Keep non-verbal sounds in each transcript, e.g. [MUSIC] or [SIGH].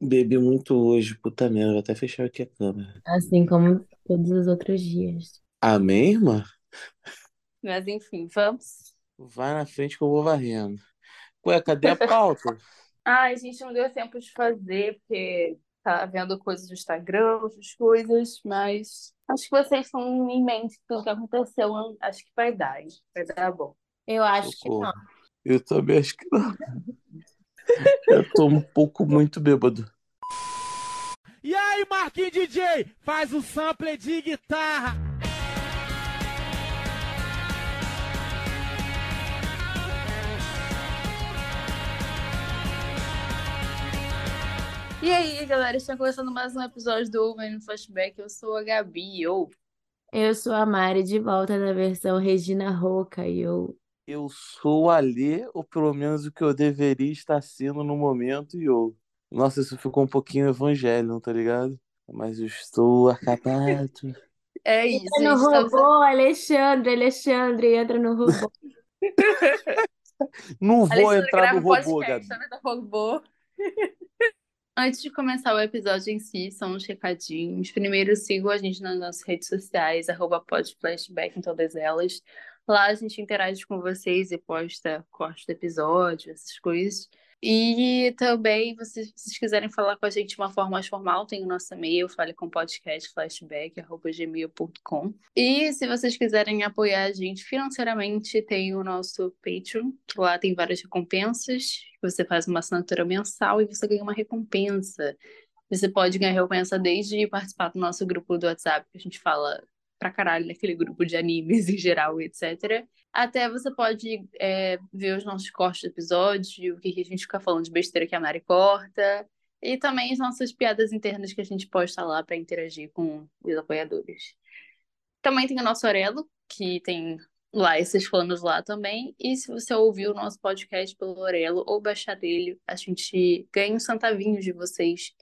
Bebi muito hoje, puta merda. Vou até fechar aqui a câmera. Assim como todos os outros dias. Amém, irmã? Mas enfim, vamos. Vai na frente que eu vou varrendo. Ué, cadê a pauta? [LAUGHS] Ai, gente, não deu tempo de fazer, porque tá vendo coisas do Instagram, outras coisas, mas acho que vocês estão em mente tudo que aconteceu. Acho que vai dar, hein? Vai dar bom. Eu acho que Socorro. não. Eu também acho que não. Eu tô um pouco muito bêbado. E aí, Marquinhos DJ, faz o sample de guitarra. E aí, galera, está começando mais um episódio do Over no Flashback. Eu sou a Gabi, ou Eu sou a Mari, de volta na versão Regina Roca, e eu... Eu sou o Alê, ou pelo menos o que eu deveria estar sendo no momento, e eu. Nossa, isso ficou um pouquinho evangelho, tá ligado? Mas eu estou acabado. é isso. Entra no estamos- robô, Alexandre, Alexandre, entra no robô. [LAUGHS] Não vou Alexandre entrar no robô, podcast, Gabi. Antes de começar o episódio em si, são uns recadinhos. Primeiro, sigam a gente nas nossas redes sociais, arroba podflashback em todas elas. Lá a gente interage com vocês e posta corte do episódio, essas coisas. E também, vocês- se vocês quiserem falar com a gente de uma forma mais formal, tem o nosso e-mail, fale com. E se vocês quiserem apoiar a gente financeiramente, tem o nosso Patreon, que lá tem várias recompensas. Você faz uma assinatura mensal e você ganha uma recompensa. Você pode ganhar recompensa desde participar do nosso grupo do WhatsApp, que a gente fala pra caralho naquele grupo de animes em geral, etc. Até você pode é, ver os nossos cortes do episódio, o que que a gente fica falando de besteira que a Mari corta. E também as nossas piadas internas que a gente posta lá para interagir com os apoiadores. Também tem o nosso Orelo, que tem lá esses planos lá também. E se você ouviu o nosso podcast pelo Orelo ou baixar dele, a gente ganha uns centavinhos de vocês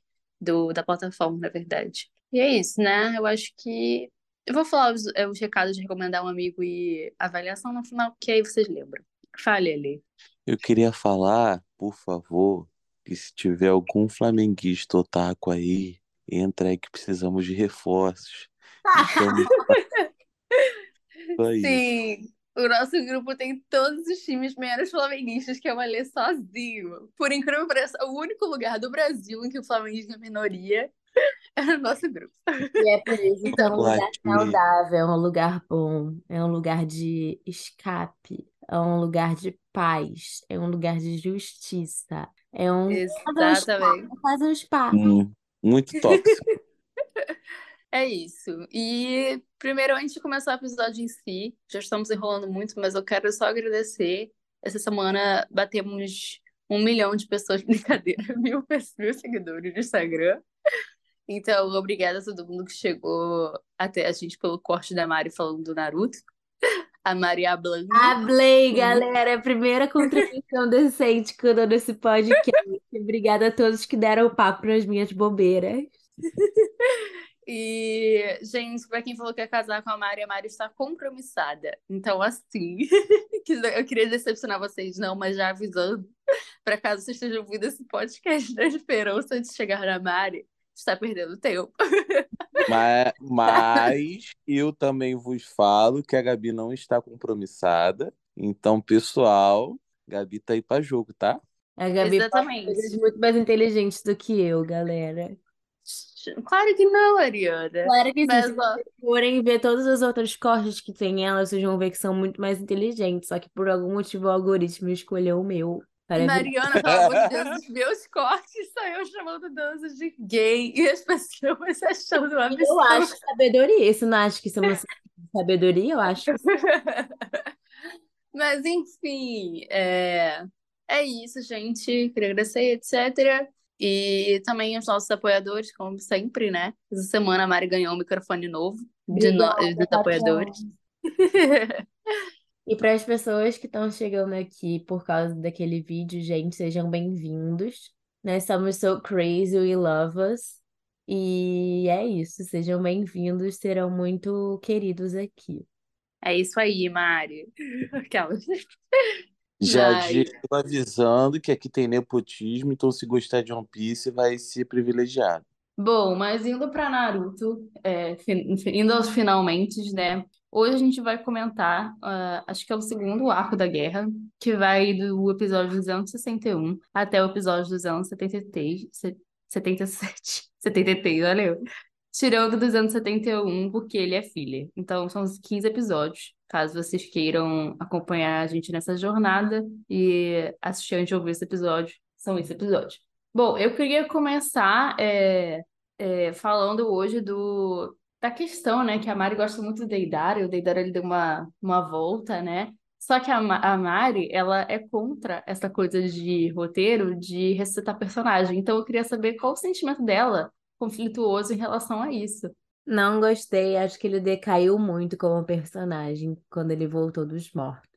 do, da plataforma, na verdade. E é isso, né? Eu acho que. Eu vou falar os, é, os recados de recomendar um amigo e avaliação no final, que aí vocês lembram. Fale ali. Eu queria falar, por favor, que se tiver algum flamenguista otaku aí, entra aí que precisamos de reforços. Então, [LAUGHS] só isso. Sim, o nosso grupo tem todos os times menos flamenguistas que é o Alê sozinho. Por incrível que pareça, o único lugar do Brasil em que o flamenguismo é minoria [LAUGHS] é no nosso grupo. E é por isso que é um lugar saudável, é um lugar bom, é um lugar de escape, é um lugar de paz, é um lugar de justiça, é um... Exatamente. Faz um spa. Hum, muito tóxico. [LAUGHS] É isso. E primeiro, antes de começar o episódio em si, já estamos enrolando muito, mas eu quero só agradecer. Essa semana batemos um milhão de pessoas, [LAUGHS] brincadeira, mil, mil seguidores no Instagram. Então, obrigada a todo mundo que chegou até a gente pelo corte da Mari falando do Naruto. [LAUGHS] A Mari hablando. Hablei, galera, é a primeira contribuição [LAUGHS] decente que eu dou nesse podcast. Obrigada a todos que deram o papo nas minhas bobeiras. [LAUGHS] E, gente, pra quem falou que ia casar com a Mari, a Mari está compromissada. Então, assim, eu queria decepcionar vocês, não, mas já avisando, para caso vocês estejam ouvindo esse podcast na esperança de chegar na Mari, está perdendo tempo. Mas, [LAUGHS] mas eu também vos falo que a Gabi não está compromissada. Então, pessoal, Gabi tá aí pra jogo, tá? A Gabi faz Exatamente. coisas muito mais inteligentes do que eu, galera. Claro que não, Ariana. Claro que sim, Mas, se ó, vocês forem ver todos os outros cortes que tem ela, vocês vão ver que são muito mais inteligentes. Só que por algum motivo o algoritmo escolheu o meu. Ver- Mariana, [LAUGHS] pelo amor de Deus, os meus cortes eu chamando danças de gay e as pessoas achando um Eu absurdo. acho sabedoria. Você não acha que isso é uma sabedoria? Eu acho. [LAUGHS] Mas enfim, é, é isso, gente. Queria agradecer, etc. E também os nossos apoiadores, como sempre, né? Essa semana a Mari ganhou um microfone novo de no- dos apoiadores. [LAUGHS] E para as pessoas que estão chegando aqui por causa daquele vídeo, gente, sejam bem-vindos. Nós somos So Crazy We Love Us. E é isso, sejam bem-vindos, serão muito queridos aqui. É isso aí, Mari. [LAUGHS] Aquelas. [LAUGHS] Já digo avisando que aqui tem nepotismo, então se gostar de One Piece vai ser privilegiado. Bom, mas indo para Naruto, é, indo aos finalmente, né? Hoje a gente vai comentar, ah, acho que é o segundo arco da guerra, que vai do episódio 261 até o episódio 273, se- 77, 73, olha eu. Tirando o 271, porque ele é filha. Então, são os 15 episódios, caso vocês queiram acompanhar a gente nessa jornada e assistir antes de ouvir esse episódio, são esses episódios. Bom, eu queria começar é, é, falando hoje do, da questão, né, que a Mari gosta muito do Deidara, e o Deidara ele deu uma, uma volta, né? Só que a, a Mari, ela é contra essa coisa de roteiro, de ressuscitar personagem. Então eu queria saber qual o sentimento dela conflituoso em relação a isso. Não gostei, acho que ele decaiu muito como personagem quando ele voltou dos mortos.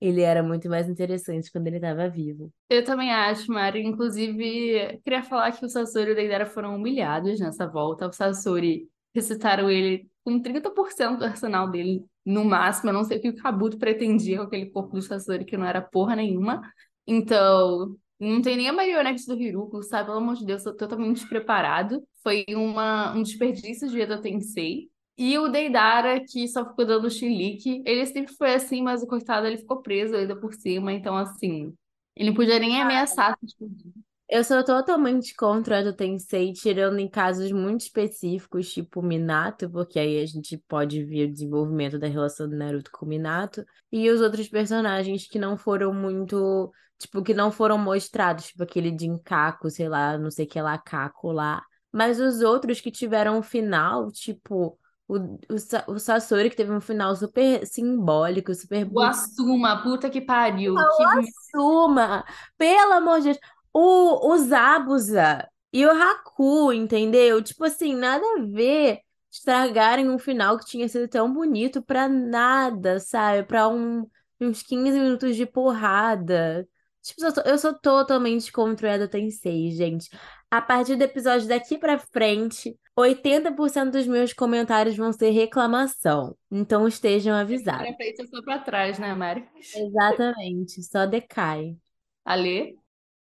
Ele era muito mais interessante quando ele estava vivo. Eu também acho, Mari. Inclusive, queria falar que o Sasori e o Deidara foram humilhados nessa volta. O Sasori ressuscitaram ele com 30% do arsenal dele, no máximo. Eu não sei o que o Kabuto pretendia com aquele corpo do Sasori, que não era porra nenhuma. Então, não tem nem a marionete do Hiruko, sabe? Pelo amor de Deus, tô totalmente despreparado. Foi uma, um desperdício de Edo Tensei. E o Deidara, que só ficou dando chilique, ele sempre foi assim, mas o coitado ele ficou preso ainda por cima, então assim, ele não podia nem ameaçar se explodir. Eu sou totalmente contra o Edo Tensei, tirando em casos muito específicos, tipo Minato, porque aí a gente pode ver o desenvolvimento da relação do Naruto com o Minato, e os outros personagens que não foram muito, tipo, que não foram mostrados, tipo aquele Jinkaku, sei lá, não sei que lá, Kako lá. Mas os outros que tiveram um final, tipo, o, o, o Sasori, que teve um final super simbólico, super O Asuma, puta que pariu. Que Suma, pelo amor de Deus. O, o Zabuza e o Haku, entendeu? Tipo assim, nada a ver estragarem um final que tinha sido tão bonito pra nada, sabe? Pra um, uns 15 minutos de porrada. Tipo, eu sou, eu sou totalmente contra o Edo Tensei, gente. A partir do episódio daqui pra frente, 80% dos meus comentários vão ser reclamação. Então estejam avisados. pra frente, eu sou pra trás, né, Mari? Exatamente, só decai. [LAUGHS] Ale?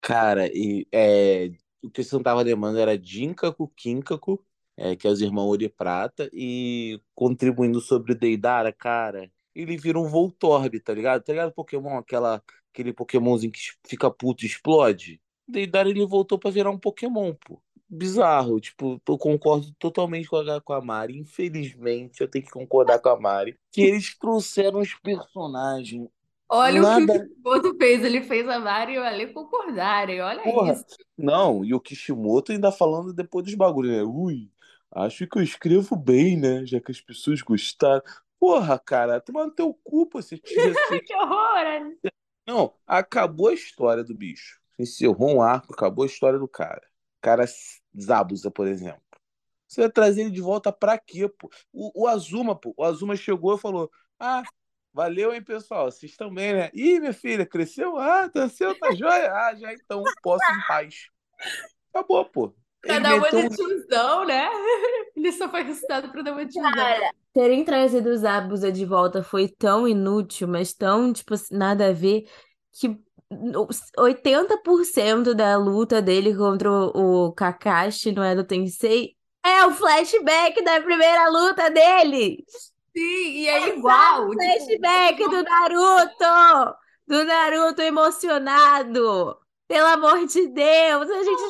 Cara, e é, o que você não tava lembrando era Jinkaku, Kinkaku, é, que é os irmãos Ouro e Prata, e contribuindo sobre o Deidara, cara, ele vira um Voltorb, tá ligado? Tá ligado Pokémon, aquela, aquele Pokémonzinho que fica puto e explode? Deidara ele voltou pra virar um Pokémon, pô. Bizarro, tipo, eu concordo totalmente com a, com a Mari. Infelizmente, eu tenho que concordar com a Mari. Que eles trouxeram os personagens. Olha o Nada- que o outro fez. Ele fez a Mari e o Ale concordarem. Olha Porra, isso. Não, e o Kishimoto ainda falando depois dos bagulhos, né? Ui, acho que eu escrevo bem, né? Já que as pessoas gostaram. Porra, cara, toma no teu cu, você tira [LAUGHS] assim. Que horror! Ale. Não, acabou a história do bicho. Encerrou um arco, acabou a história do cara. O cara Zabuza, por exemplo. Você vai trazer ele de volta pra quê, pô? O, o Azuma, pô, o Azuma chegou e falou: Ah, valeu, hein, pessoal? Vocês também, né? Ih, minha filha, cresceu? Ah, nasceu, tá joia? Ah, já então, posso ir em paz. Acabou, pô. Ele Pra dar uma meteu um- de tiozão, né? [LAUGHS] Ele só foi ressuscitado pra dar uma de tiozão. Terem trazido os Abusa de volta foi tão inútil, mas tão, tipo, nada a ver, que 80% da luta dele contra o, Kakashi no Edo Tensei é o flashback da primeira luta dele! Sim, e é igual. tipo, Flashback do Naruto! Do Naruto emocionado! Pelo amor de Deus! A gente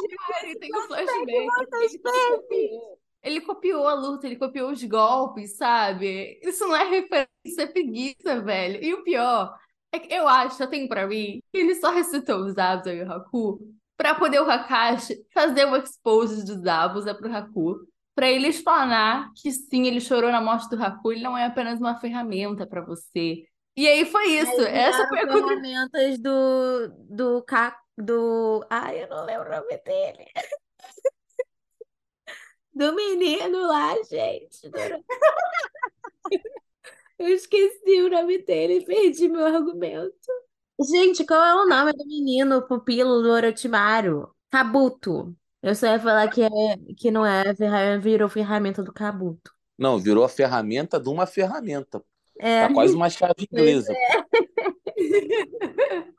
Ele tem um flashback. Ele copiou. Ele copiou a luta, ele copiou os golpes, sabe? Isso não é referência, é preguiça, velho. E o pior é que eu acho, eu tenho pra mim, que ele só recitou os Zabuza e o Haku pra poder o Kakashi fazer o expose dos Zabuza pro Haku. Pra ele explanar que sim, ele chorou na morte do Haku, ele não é apenas uma ferramenta pra você. E aí foi isso. Essa foi a contribuição. ferramentas do, do, Ka- do. Ai, eu não lembro o nome dele. [LAUGHS] Do menino lá, gente. do- [LAUGHS] Eu esqueci o nome dele, perdi meu argumento. Gente, qual é o nome do menino pupilo do Orochimaru? Kabuto. Eu só ia falar que, é, que não é, ferra- virou ferramenta do Kabuto. Não, virou a ferramenta de uma ferramenta. É, Tá quase uma chave [LAUGHS] inglesa. [LAUGHS]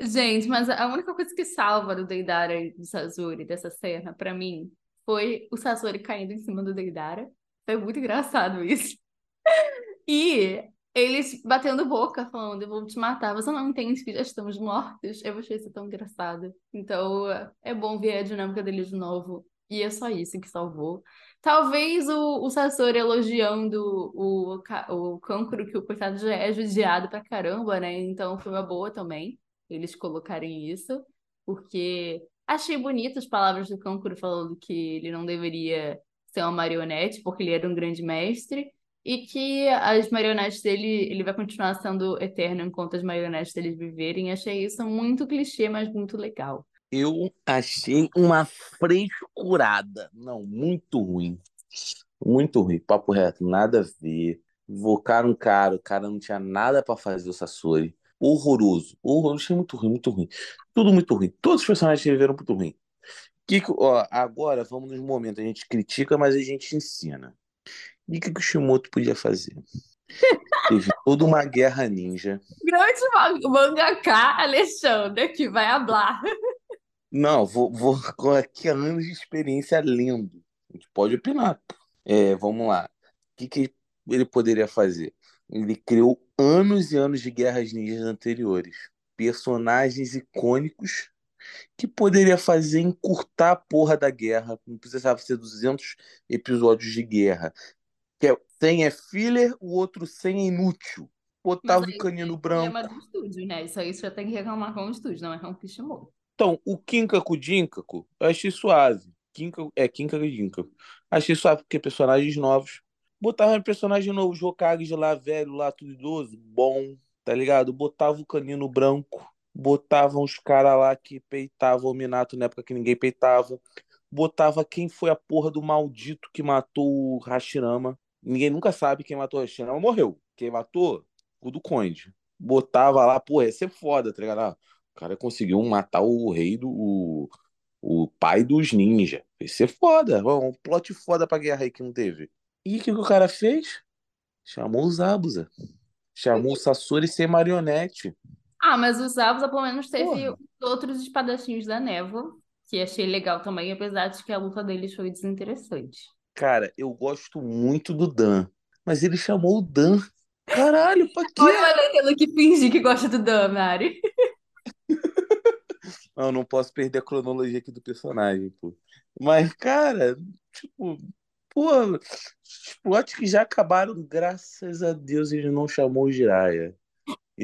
Gente, mas a única coisa que salva do Deidara e do Sasori dessa cena, pra mim, foi o Sasori caindo em cima do Deidara. Foi muito engraçado isso. [LAUGHS] E eles batendo boca, falando, eu vou te matar. Você não entende que já estamos mortos? Eu achei isso tão engraçado. Então, é bom ver a dinâmica deles de novo. E é só isso que salvou. Talvez o, o Sasori elogiando o, o Kankuro, que o coitado já é judiado pra caramba, né? Então foi uma boa também eles colocarem isso, porque achei bonito as palavras do Kankuro falando que ele não deveria ser uma marionete, porque ele era um grande mestre, e que as marionetes dele, ele vai continuar sendo eterno enquanto as marionetes dele viverem. Achei isso muito clichê, mas muito legal. Eu achei uma frescurada. Não, muito ruim. Muito ruim. Papo reto, nada a ver. Invocaram um cara, o cara não tinha nada para fazer o Sasori. Horroroso. Horroroso. Achei muito ruim, muito ruim. Tudo muito ruim. Todos os personagens viveram muito ruim. Que, ó, agora vamos nos momentos. A gente critica, mas a gente ensina. E o que, que o Shimoto podia fazer? Teve [LAUGHS] toda uma guerra ninja. Grande mangaka Alexandre que vai hablar. Não, vou, vou com aqui anos de experiência lendo. A gente pode opinar. É, vamos lá. O que, que ele poderia fazer? Ele criou anos e anos de guerras ninjas anteriores. Personagens icônicos que poderia fazer encurtar a porra da guerra. Não precisava ser 200 episódios de guerra. Que é, 100 é filler, o outro 100 é inútil. Botava o canino branco. É do estúdio, né? Isso aí você tem que reclamar com o estúdio, não é com o Kishimoto. Então, o Kinkaku Jinkaku, eu achei suave. Kinkaku, é, Kinkaku Jinkaku. Achei suave, porque personagens novos. Botava um personagem novo, Hokage lá, velho, lá, tudo idoso, bom, tá ligado? Botava o canino branco, botava uns caras lá que peitavam o Minato na época que ninguém peitava. Botava quem foi a porra do maldito que matou o Hashirama. Ninguém nunca sabe quem matou o Hashirama. Morreu. Quem matou? O do Conde. Botava lá, porra, ia ser foda, tá ligado? Ah, o cara conseguiu matar o rei do. O, o pai dos ninja. Vai ser foda. Um plot foda pra guerra aí que não teve. E o que, que o cara fez? Chamou os Abusa. Chamou o Sasori ser marionete. Ah, mas os Abusa pelo menos teve Porra. outros espadachinhos da névoa, que achei legal também, apesar de que a luta deles foi desinteressante. Cara, eu gosto muito do Dan, mas ele chamou o Dan. Caralho, pra quê? Olha o tendo que fingir que gosta do Dan, Mari. [LAUGHS] Não, não posso perder a cronologia aqui do personagem, pô. Mas, cara, tipo, pô, os plots que já acabaram, graças a Deus ele não chamou o Jiraiya.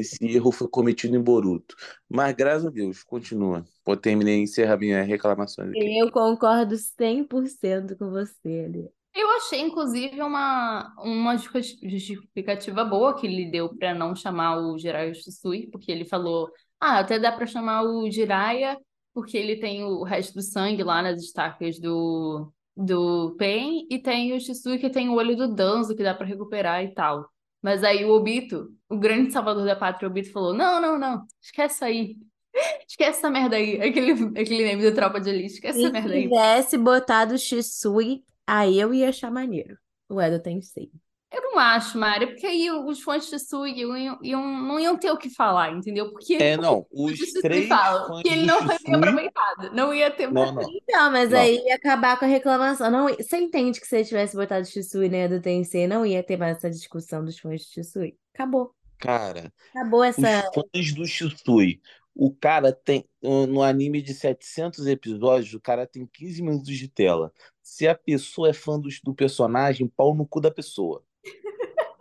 Esse erro foi cometido em Boruto. Mas graças a Deus, continua. Pode terminar e encerrar minha reclamação aqui. Eu concordo 100% com você, Ali. Eu achei, inclusive, uma, uma justificativa boa que ele deu para não chamar o Jiraiya Shisui, porque ele falou ah, até dá para chamar o Jiraiya, porque ele tem o resto do sangue lá nas estacas do, do Pen, e tem o Shisui que tem o olho do Danzo, que dá para recuperar e tal. Mas aí o Obito, o grande salvador da pátria, o Obito falou: não, não, não, esquece aí. [LAUGHS] Esquece essa merda aí. Aquele, aquele meme da tropa de elite, esquece essa merda aí. Se tivesse botado o Shisui, aí eu ia achar maneiro. O Edo tem sim. Eu não acho, Mari, porque aí os fãs de Sui iam, iam, não iam ter o que falar, entendeu? Porque é, não, [LAUGHS] os três falam que ele não foi bem aproveitado. Não ia ter não, não. Então, mas não. aí ia acabar com a reclamação. Não, você entende que se ele tivesse botado Shisui né, do TNC, não ia ter mais essa discussão dos fãs de Shisui. Acabou. Cara, acabou essa. Os fãs do Shisui. O cara tem, no anime de 700 episódios, o cara tem 15 minutos de tela. Se a pessoa é fã do, do personagem, pau no cu da pessoa.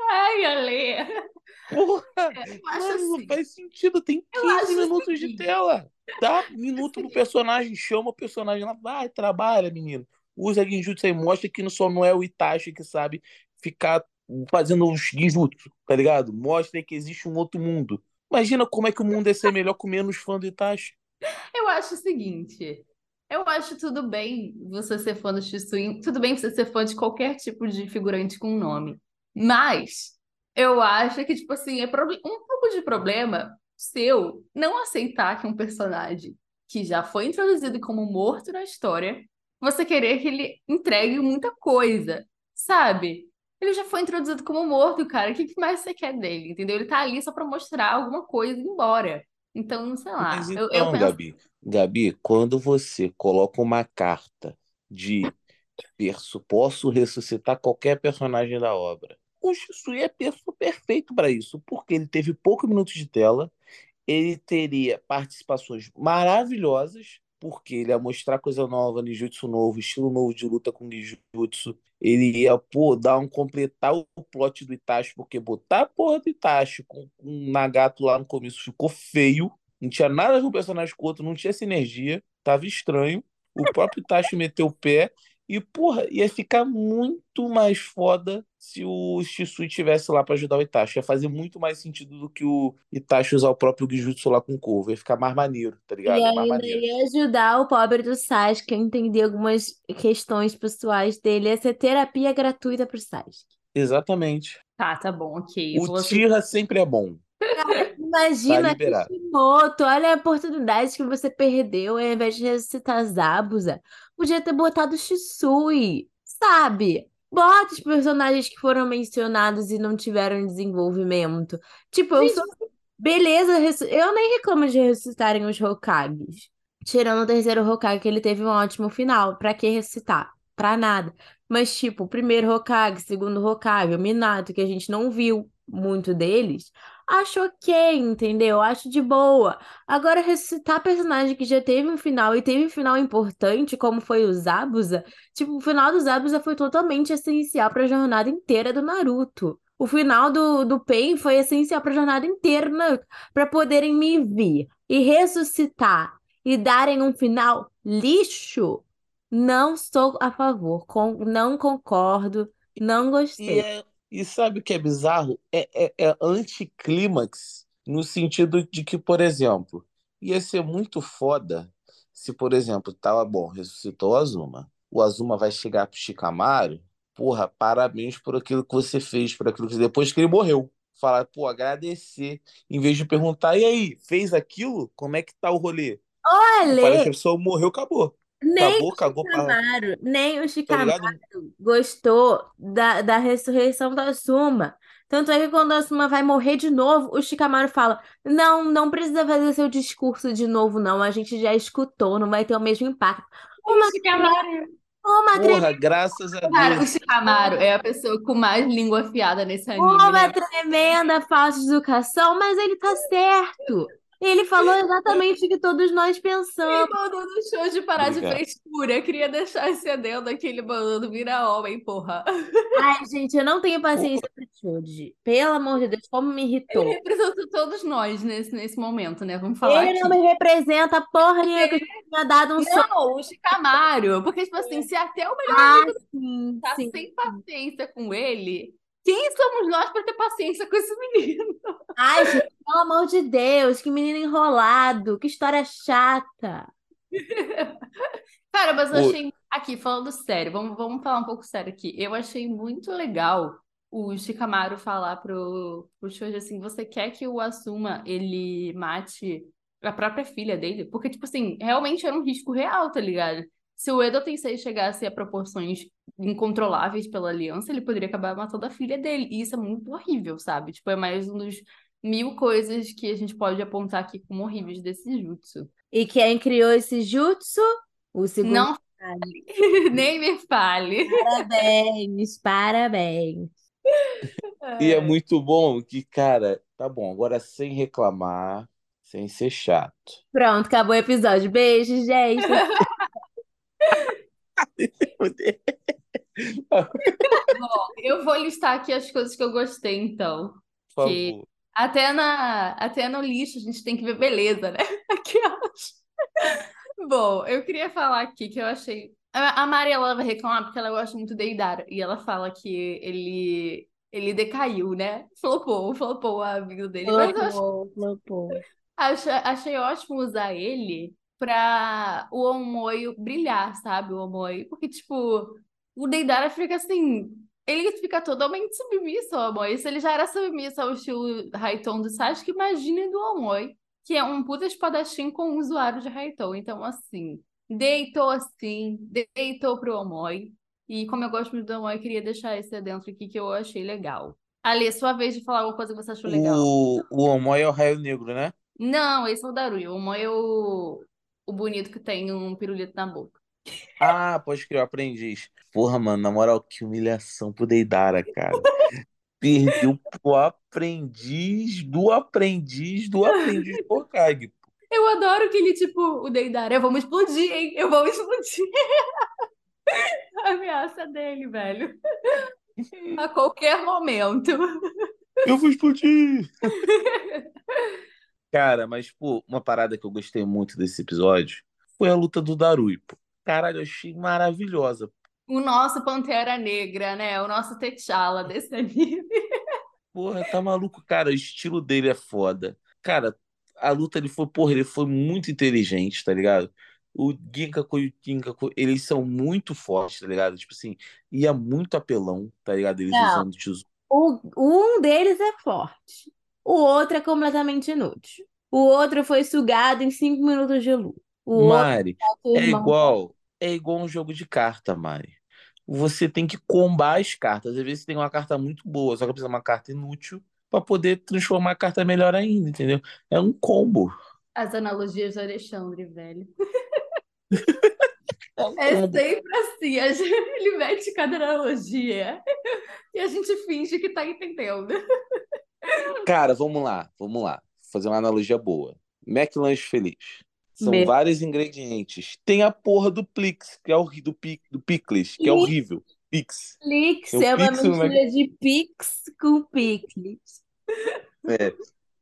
Ai, Ale. Porra, mano, assim. não faz sentido. Tem 15 minutos assim. de tela. Dá minuto pro personagem, chama o personagem lá, vai, trabalha, menino. Usa Genjutsu aí, mostra que só não é o Itachi que sabe ficar fazendo os Genjutsu, tá ligado? Mostra que existe um outro mundo. Imagina como é que o mundo ia ser melhor com menos fã do Itachi. Eu acho o seguinte, eu acho tudo bem você ser fã do Shisui, tudo bem você ser fã de qualquer tipo de figurante com nome. Mas eu acho que, tipo assim, é um pouco de problema seu não aceitar que um personagem que já foi introduzido como morto na história, você querer que ele entregue muita coisa, sabe? Ele já foi introduzido como morto, cara. O que mais você quer dele? Entendeu? Ele tá ali só pra mostrar alguma coisa e ir embora. Então, sei lá. Mas Eu, eu então, penso. Gabi, Gabi, quando você coloca uma carta de posso ressuscitar qualquer personagem da obra, o Shisui é perfeito para isso, porque ele teve poucos minutos de tela, ele teria participações maravilhosas, porque ele ia mostrar coisa nova, ninjutsu novo, estilo novo de luta com ninjutsu. Ele ia, pô, dar um completar o plot do Itachi, porque botar a porra do Itachi com, com um Nagato lá no começo ficou feio. Não tinha nada com um personagem com o outro, não tinha sinergia, tava estranho. O próprio Itachi meteu o pé. E, porra, ia ficar muito mais foda se o Shisui tivesse lá pra ajudar o Itachi. Ia fazer muito mais sentido do que o Itachi usar o próprio Genjutsu lá com o Corvo. Ia ficar mais maneiro, tá E ligado? Mais ainda maneiro. ia ajudar o pobre do Sasuke a entender algumas questões pessoais dele. Ia ser terapia gratuita pro Sasuke. Exatamente. Tá, tá bom, ok. O. Tira sempre é bom. Cara, [LAUGHS] imagina. Kishimoto, olha a oportunidade que você perdeu ao invés de ressuscitar Zabuza. Podia ter botado Shisui, sabe? Bota os personagens que foram mencionados e não tiveram desenvolvimento. Tipo, eu sou. Beleza, eu nem reclamo de ressuscitarem os Hokages. Tirando o terceiro Hokage, que ele teve um ótimo final. Pra que ressuscitar? Pra nada. Mas, tipo, o primeiro Hokage, segundo Hokage, o Minato, que a gente não viu muito deles, acho ok, entendeu? Acho de boa. Agora, ressuscitar personagem que já teve um final e teve um final importante, como foi o Zabuza, tipo, o final do Zabuza foi totalmente essencial pra jornada inteira do Naruto. O final do, do Pain foi essencial pra jornada inteira Naruto, pra poderem me vir e ressuscitar e darem um final lixo. Não sou a favor, com, não concordo, não gostei. é, e sabe o que é bizarro? É, é, é anticlímax no sentido de que, por exemplo, ia ser muito foda se, por exemplo, tava bom, ressuscitou o Azuma. O Azuma vai chegar pro Shikamaru, porra, parabéns por aquilo que você fez, por aquilo que depois que ele morreu. Falar, pô, agradecer, em vez de perguntar, e aí, fez aquilo? Como é que tá o rolê? Pô, parece que Olha, a pessoa morreu, acabou. Nem Acabou, o cagou pra. Shikamaru, nem o Tá Shikamaru ligado? gostou da, da ressurreição da Asuma. Tanto é que quando a Asuma vai morrer de novo, o Shikamaru fala: Não, não precisa fazer seu discurso de novo, não. A gente já escutou, não vai ter o mesmo impacto. Uma, O Shikamaru. uma, Porra, graças a Cara, o Deus. Shikamaru é a pessoa com mais língua afiada nesse anime, uma né? tremenda falta de educação, mas ele tá certo. Ele falou exatamente o que todos nós Ele pensamos. mandou no show de parar de Obrigado. frescura. Queria deixar esse adendo aqui, ele mandando virar homem, porra. Ai, gente, eu não tenho paciência pra Choji. Pelo amor de Deus, como me Ele irritou. representa todos nós nesse, nesse momento, né? Vamos falar Ele não aqui. me representa porra nenhuma, que eu tinha dado um soco. Não, o Shikamaru. Porque, tipo assim, se até o melhor Ah, amigo sim, tá sim. sem paciência com ele, quem somos nós pra ter paciência com esse menino? Ai, gente, pelo amor de Deus, que menino enrolado, que história chata. [LAUGHS] Cara, mas eu achei. Aqui, falando sério, vamos, vamos falar um pouco sério aqui. Eu achei muito legal o Shikamaru falar pro, pro Shoji assim: você quer que o Asuma ele mate a própria filha dele? Porque, tipo assim, realmente era um risco real, tá ligado? Se o Edo Tensei chegasse a proporções incontroláveis pela aliança, ele poderia acabar matando a filha dele. E isso é muito horrível, sabe? Tipo, é mais um dos mil coisas que a gente pode apontar aqui como horríveis desse jutsu. E quem criou esse jutsu? O segundo. Não Hokage. [LAUGHS] Nem me fale. Parabéns, parabéns. [LAUGHS] E é muito bom que, cara, tá bom, agora sem reclamar, sem ser chato. Pronto, acabou o episódio. Beijo, gente. [LAUGHS] Bom, eu vou listar aqui as coisas que eu gostei, então. Por Que favor. até na, até no lixo a gente tem que ver beleza, né? [LAUGHS] Aquelas. Bom, eu queria falar aqui que eu achei. A a Mari, ela vai reclamar porque ela gosta muito de Idara. E ela fala que ele, ele decaiu, né? Flopou, flopou a vida dele. Mas eu achei Flopou, flopou. Achei ótimo usar ele pra o Omoio brilhar, sabe? O Omoio. Porque, tipo, o Deidara fica assim. Ele fica totalmente submisso ao Omoio. Se ele já era submisso ao estilo Raiton do Sasuke, imagine do Omoio, que é um puta espadachim com um usuário de Raiton. Então, assim, deitou assim, deitou pro Omoio. E como eu gosto muito do Omoio, eu queria deixar esse adentro aqui que eu achei legal. Ali, sua vez de falar alguma coisa que você achou legal. O, o é o Raio Negro, né? Não, esse é o Darui. O Moe é o, o bonito que tem um pirulito na boca. Ah, pode crer, o aprendiz. Porra, mano, na moral, que humilhação pro Deidara, cara. Perdeu pro aprendiz do aprendiz do aprendiz Hokage. Eu adoro que ele, tipo, o Deidara, eu vou me explodir, hein? Eu vou me explodir. [LAUGHS] A ameaça dele, velho. A qualquer momento. Eu vou explodir! [LAUGHS] Cara, mas, pô, uma parada que eu gostei muito desse episódio foi a luta do Darui, pô. Caralho, eu achei maravilhosa. O nosso Pantera Negra, né? O nosso T'Challa desse anime. [LAUGHS] Porra, tá maluco, cara. O estilo dele é foda. Cara, a luta ele foi, porra, ele foi muito inteligente, tá ligado? O Ginkaku e o Kinkaku, eles são muito fortes, tá ligado? Tipo assim, ia muito apelão, tá ligado? Eles Não. usando tesouro. O, um deles é forte. O outro é completamente inútil. O outro foi sugado em cinco minutos de luz. O outro Mari, é o é igual, é igual um jogo de carta, Mari. Você tem que combar as cartas. Às vezes você tem uma carta muito boa, só que precisa de uma carta inútil pra poder transformar a carta melhor ainda, entendeu? É um combo. As analogias do Alexandre, velho. [LAUGHS] É É sempre assim. a gente- Ele mete cada analogia e a gente finge que tá entendendo. Cara, vamos lá, vamos lá. Vou fazer uma analogia boa. McLanche feliz. São Meu. vários ingredientes. Tem a porra do Plix, que é o do, pic, do Picles, que é horrível. Pix. Tem o é uma Pix o Mac- mistura de Pix com Picles. É.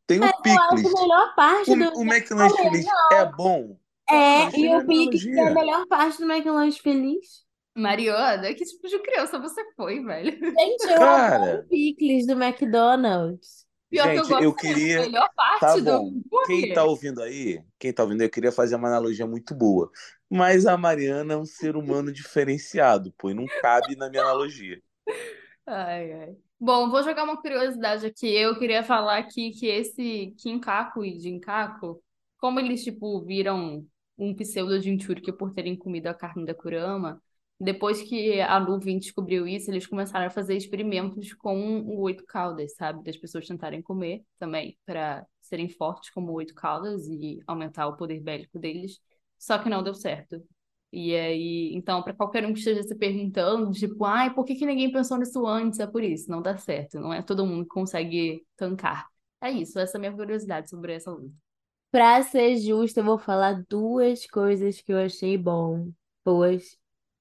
Tem o Eu acho Picles. a melhor parte O, do. o McLanche feliz é bom. É, Mas e tem o Pix é a melhor parte do McLanche Feliz. Mariana, que tipo de criança você foi, velho? Gente, eu Cara. adoro Picles do McDonald's. Pior que eu Gente, gosto eu queria- a melhor parte Tá do bom. Quem hambúrguer. tá ouvindo aí, quem tá ouvindo, aí, eu queria fazer uma analogia muito boa. Mas a Mariana é um ser humano diferenciado, pô, e não cabe na minha analogia. Ai, ai. Bom, vou jogar uma curiosidade aqui. Eu queria falar aqui que esse Kinkaku e Jinkaku, como eles, tipo, viram um pseudo Jinchuriki por terem comido a carne da Kurama, depois que a nuvem descobriu isso, eles começaram a fazer experimentos com o oito caudas, sabe? Das pessoas tentarem comer também, para serem fortes como oito caudas e aumentar o poder bélico deles. Só que não deu certo. E aí, então, para qualquer um que esteja se perguntando, tipo, ai, por que que ninguém pensou nisso antes? É por isso, não dá certo. Não é todo mundo que consegue tancar. É isso, essa é a minha curiosidade sobre essa luta. Pra ser justo, eu vou falar duas coisas que eu achei bom, boas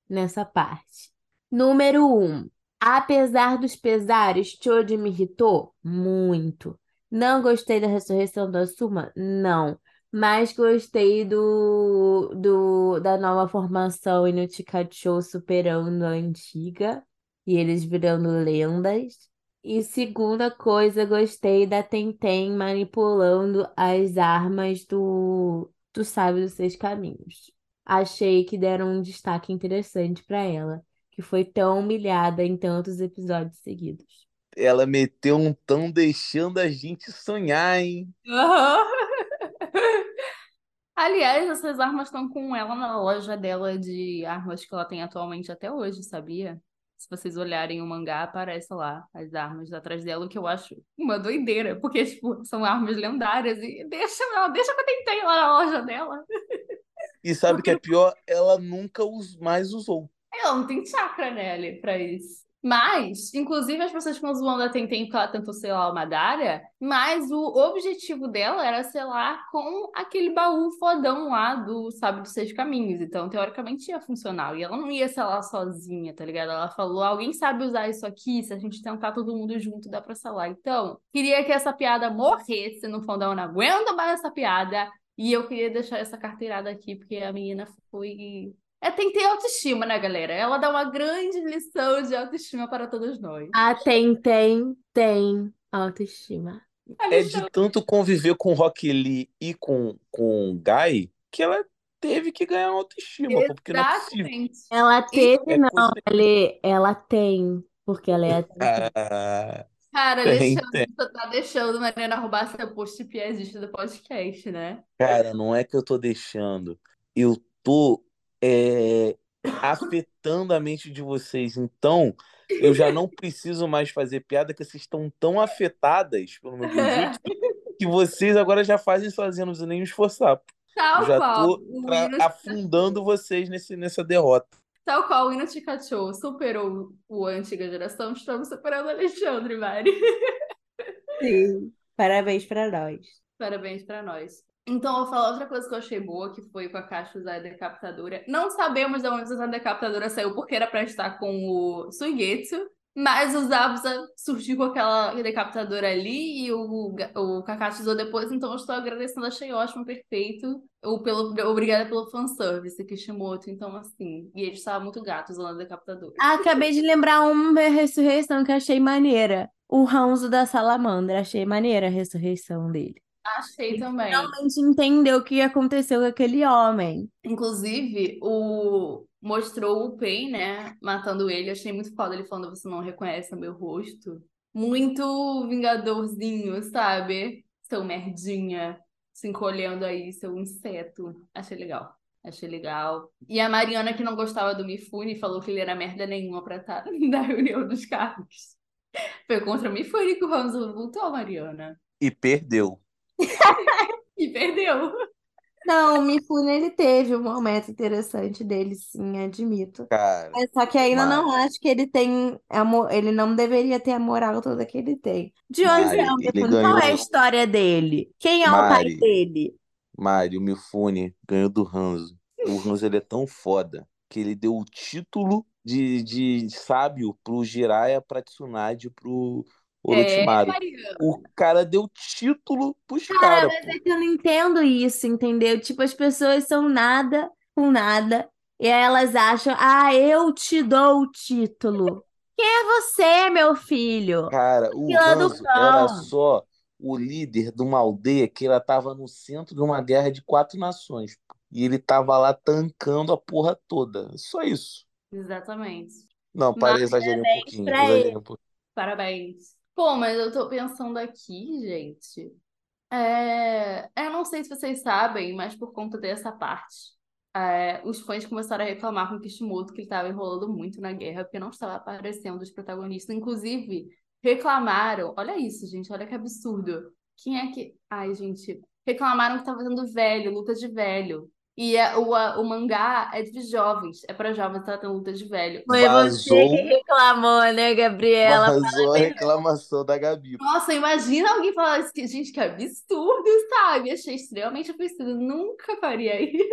nessa parte. Número um, apesar dos pesares, Choji me irritou muito. Não gostei da ressurreição da Suma? Não. Mas gostei do, do da nova formação Inuticacho superando a antiga e eles virando lendas. E segunda coisa, gostei da Tenten manipulando as armas do, do Sábio dos Seis Caminhos. Achei que deram um destaque interessante para ela, que foi tão humilhada em tantos episódios seguidos. Ela meteu um tão deixando a gente sonhar, hein? [LAUGHS] Aliás, essas armas estão com ela na loja dela de armas que ela tem atualmente até hoje, sabia? Se vocês olharem o mangá, aparece lá as armas atrás dela, o que eu acho uma doideira, porque, tipo, são armas lendárias e deixa ela, deixa que eu tentei lá na loja dela. [LAUGHS] E sabe o que é pior? Ela nunca us- mais usou. Ela não tem chakra, né, ali, pra isso. Mas, inclusive, as pessoas ficam zoando a Tenten porque ela tentou selar uma Madara, mas o objetivo dela era selar com aquele baú fodão lá do Sábio dos Seis Caminhos. Então, teoricamente, ia funcionar. E ela não ia selar sozinha, tá ligado? Ela falou: alguém sabe usar isso aqui? Se a gente tentar todo mundo junto, dá pra selar. Então, queria que essa piada morresse no fundão. Não aguento mais essa piada. E eu queria deixar essa carteirada aqui, porque a menina foi é, tem que ter autoestima, né, galera? Ela dá uma grande lição de autoestima para todos nós. A Tenten tem autoestima. É de tanto conviver com Rock Lee e com, com o Guy que ela teve que ganhar autoestima, pô, porque não é possível. Exatamente. Ela teve, É não, ela, ela tem, porque ela é. Ah, Cara, Tem, Alexandre, tem. você tá deixando Mariana roubar seu post piadista do podcast, né? cara, não é que eu tô deixando. Eu tô é, afetando a mente de vocês. Então, eu já não preciso mais fazer piada, que vocês estão tão afetadas pelo meu conjunto [LAUGHS] que vocês agora já fazem sozinhos, não precisa nem me esforçar. Tal já qual. tô o tra- afundando vocês nesse, nessa derrota. Tal qual o de Cachorro superou o a antiga geração, estamos superando o Alexandre, Mari. [LAUGHS] Sim. Parabéns pra nós. Parabéns pra nós. Então, eu vou falar outra coisa que eu achei boa, que foi com a caixa usar a decapitadora. Não sabemos de onde a decapitadora saiu, porque era pra estar com o Suigetsu, mas o Zabuza surgiu com aquela decapitadora ali e o, o Kakashi usou depois, então eu estou agradecendo, achei ótimo, perfeito. Eu, pelo, obrigada pelo fanservice, Kishimoto. Então, assim, e ele estava muito gato usando a decapitadora. Ah, acabei de lembrar uma ressurreição que achei maneira. O Ranzo da Salamandra. Achei maneira a ressurreição dele. Achei também. Realmente entendeu o que aconteceu com aquele homem. Inclusive, o mostrou o Pain, né, matando ele. Achei muito foda ele falando: Você não reconhece o meu rosto. Muito vingadorzinho, sabe? Seu merdinha, se encolhendo aí, seu inseto. Achei legal. Achei legal. E a Mariana, que não gostava do Mifune, falou que ele era merda nenhuma pra estar [LAUGHS] na reunião dos carros. Foi contra o Mifune que o Hanzo voltou, Mariana. E perdeu. [LAUGHS] E perdeu. Não, o Mifune ele teve um momento interessante dele, sim, admito. Cara, Mas só que ainda não Mari. acho que ele tem amor, ele não deveria ter a moral toda que ele tem. De onde Mari, é o ele Mifune? Qual é a ganhou. história dele? Quem é o pai Mari. dele? Mário Mifune ganhou do Hanzo. O Hanzo ele é tão foda que ele deu o título de, de sábio pro Jiraiya, pra Tsunade pro Orochimaru. Mariana. O cara deu título pros Cara, caras, mas é que eu não entendo isso, entendeu? Tipo, as pessoas são nada com nada e aí elas acham, ah, eu te dou o título. Quem é você, meu filho? Cara, o Fila Hanzo era cão. só o líder de uma aldeia que ela tava no centro de uma guerra de quatro nações. E ele tava lá tancando a porra toda. Só isso. Exatamente. Não, parei, Mas exagerei um pouquinho. Exagerei um pouquinho. Parabéns. Pô, mas eu tô pensando aqui, gente. É, eu não sei se vocês sabem, mas por conta dessa parte, é, os fãs começaram a reclamar com o Kishimoto que ele estava enrolando muito na guerra, porque não estava aparecendo os protagonistas. Inclusive, reclamaram. Olha isso, gente, olha que absurdo. Quem é que. Ai, gente. Reclamaram que estava fazendo velho, luta de velho. E é- o, a- o mangá é de jovens, é para jovens, tá tendo luta de velho. Foi você que Vazou, reclamou, né, Gabriela? vazou a reclamação da Gabi. Nossa, imagina alguém falar isso, que, gente, que absurdo, sabe? Achei extremamente absurdo. Nunca faria isso.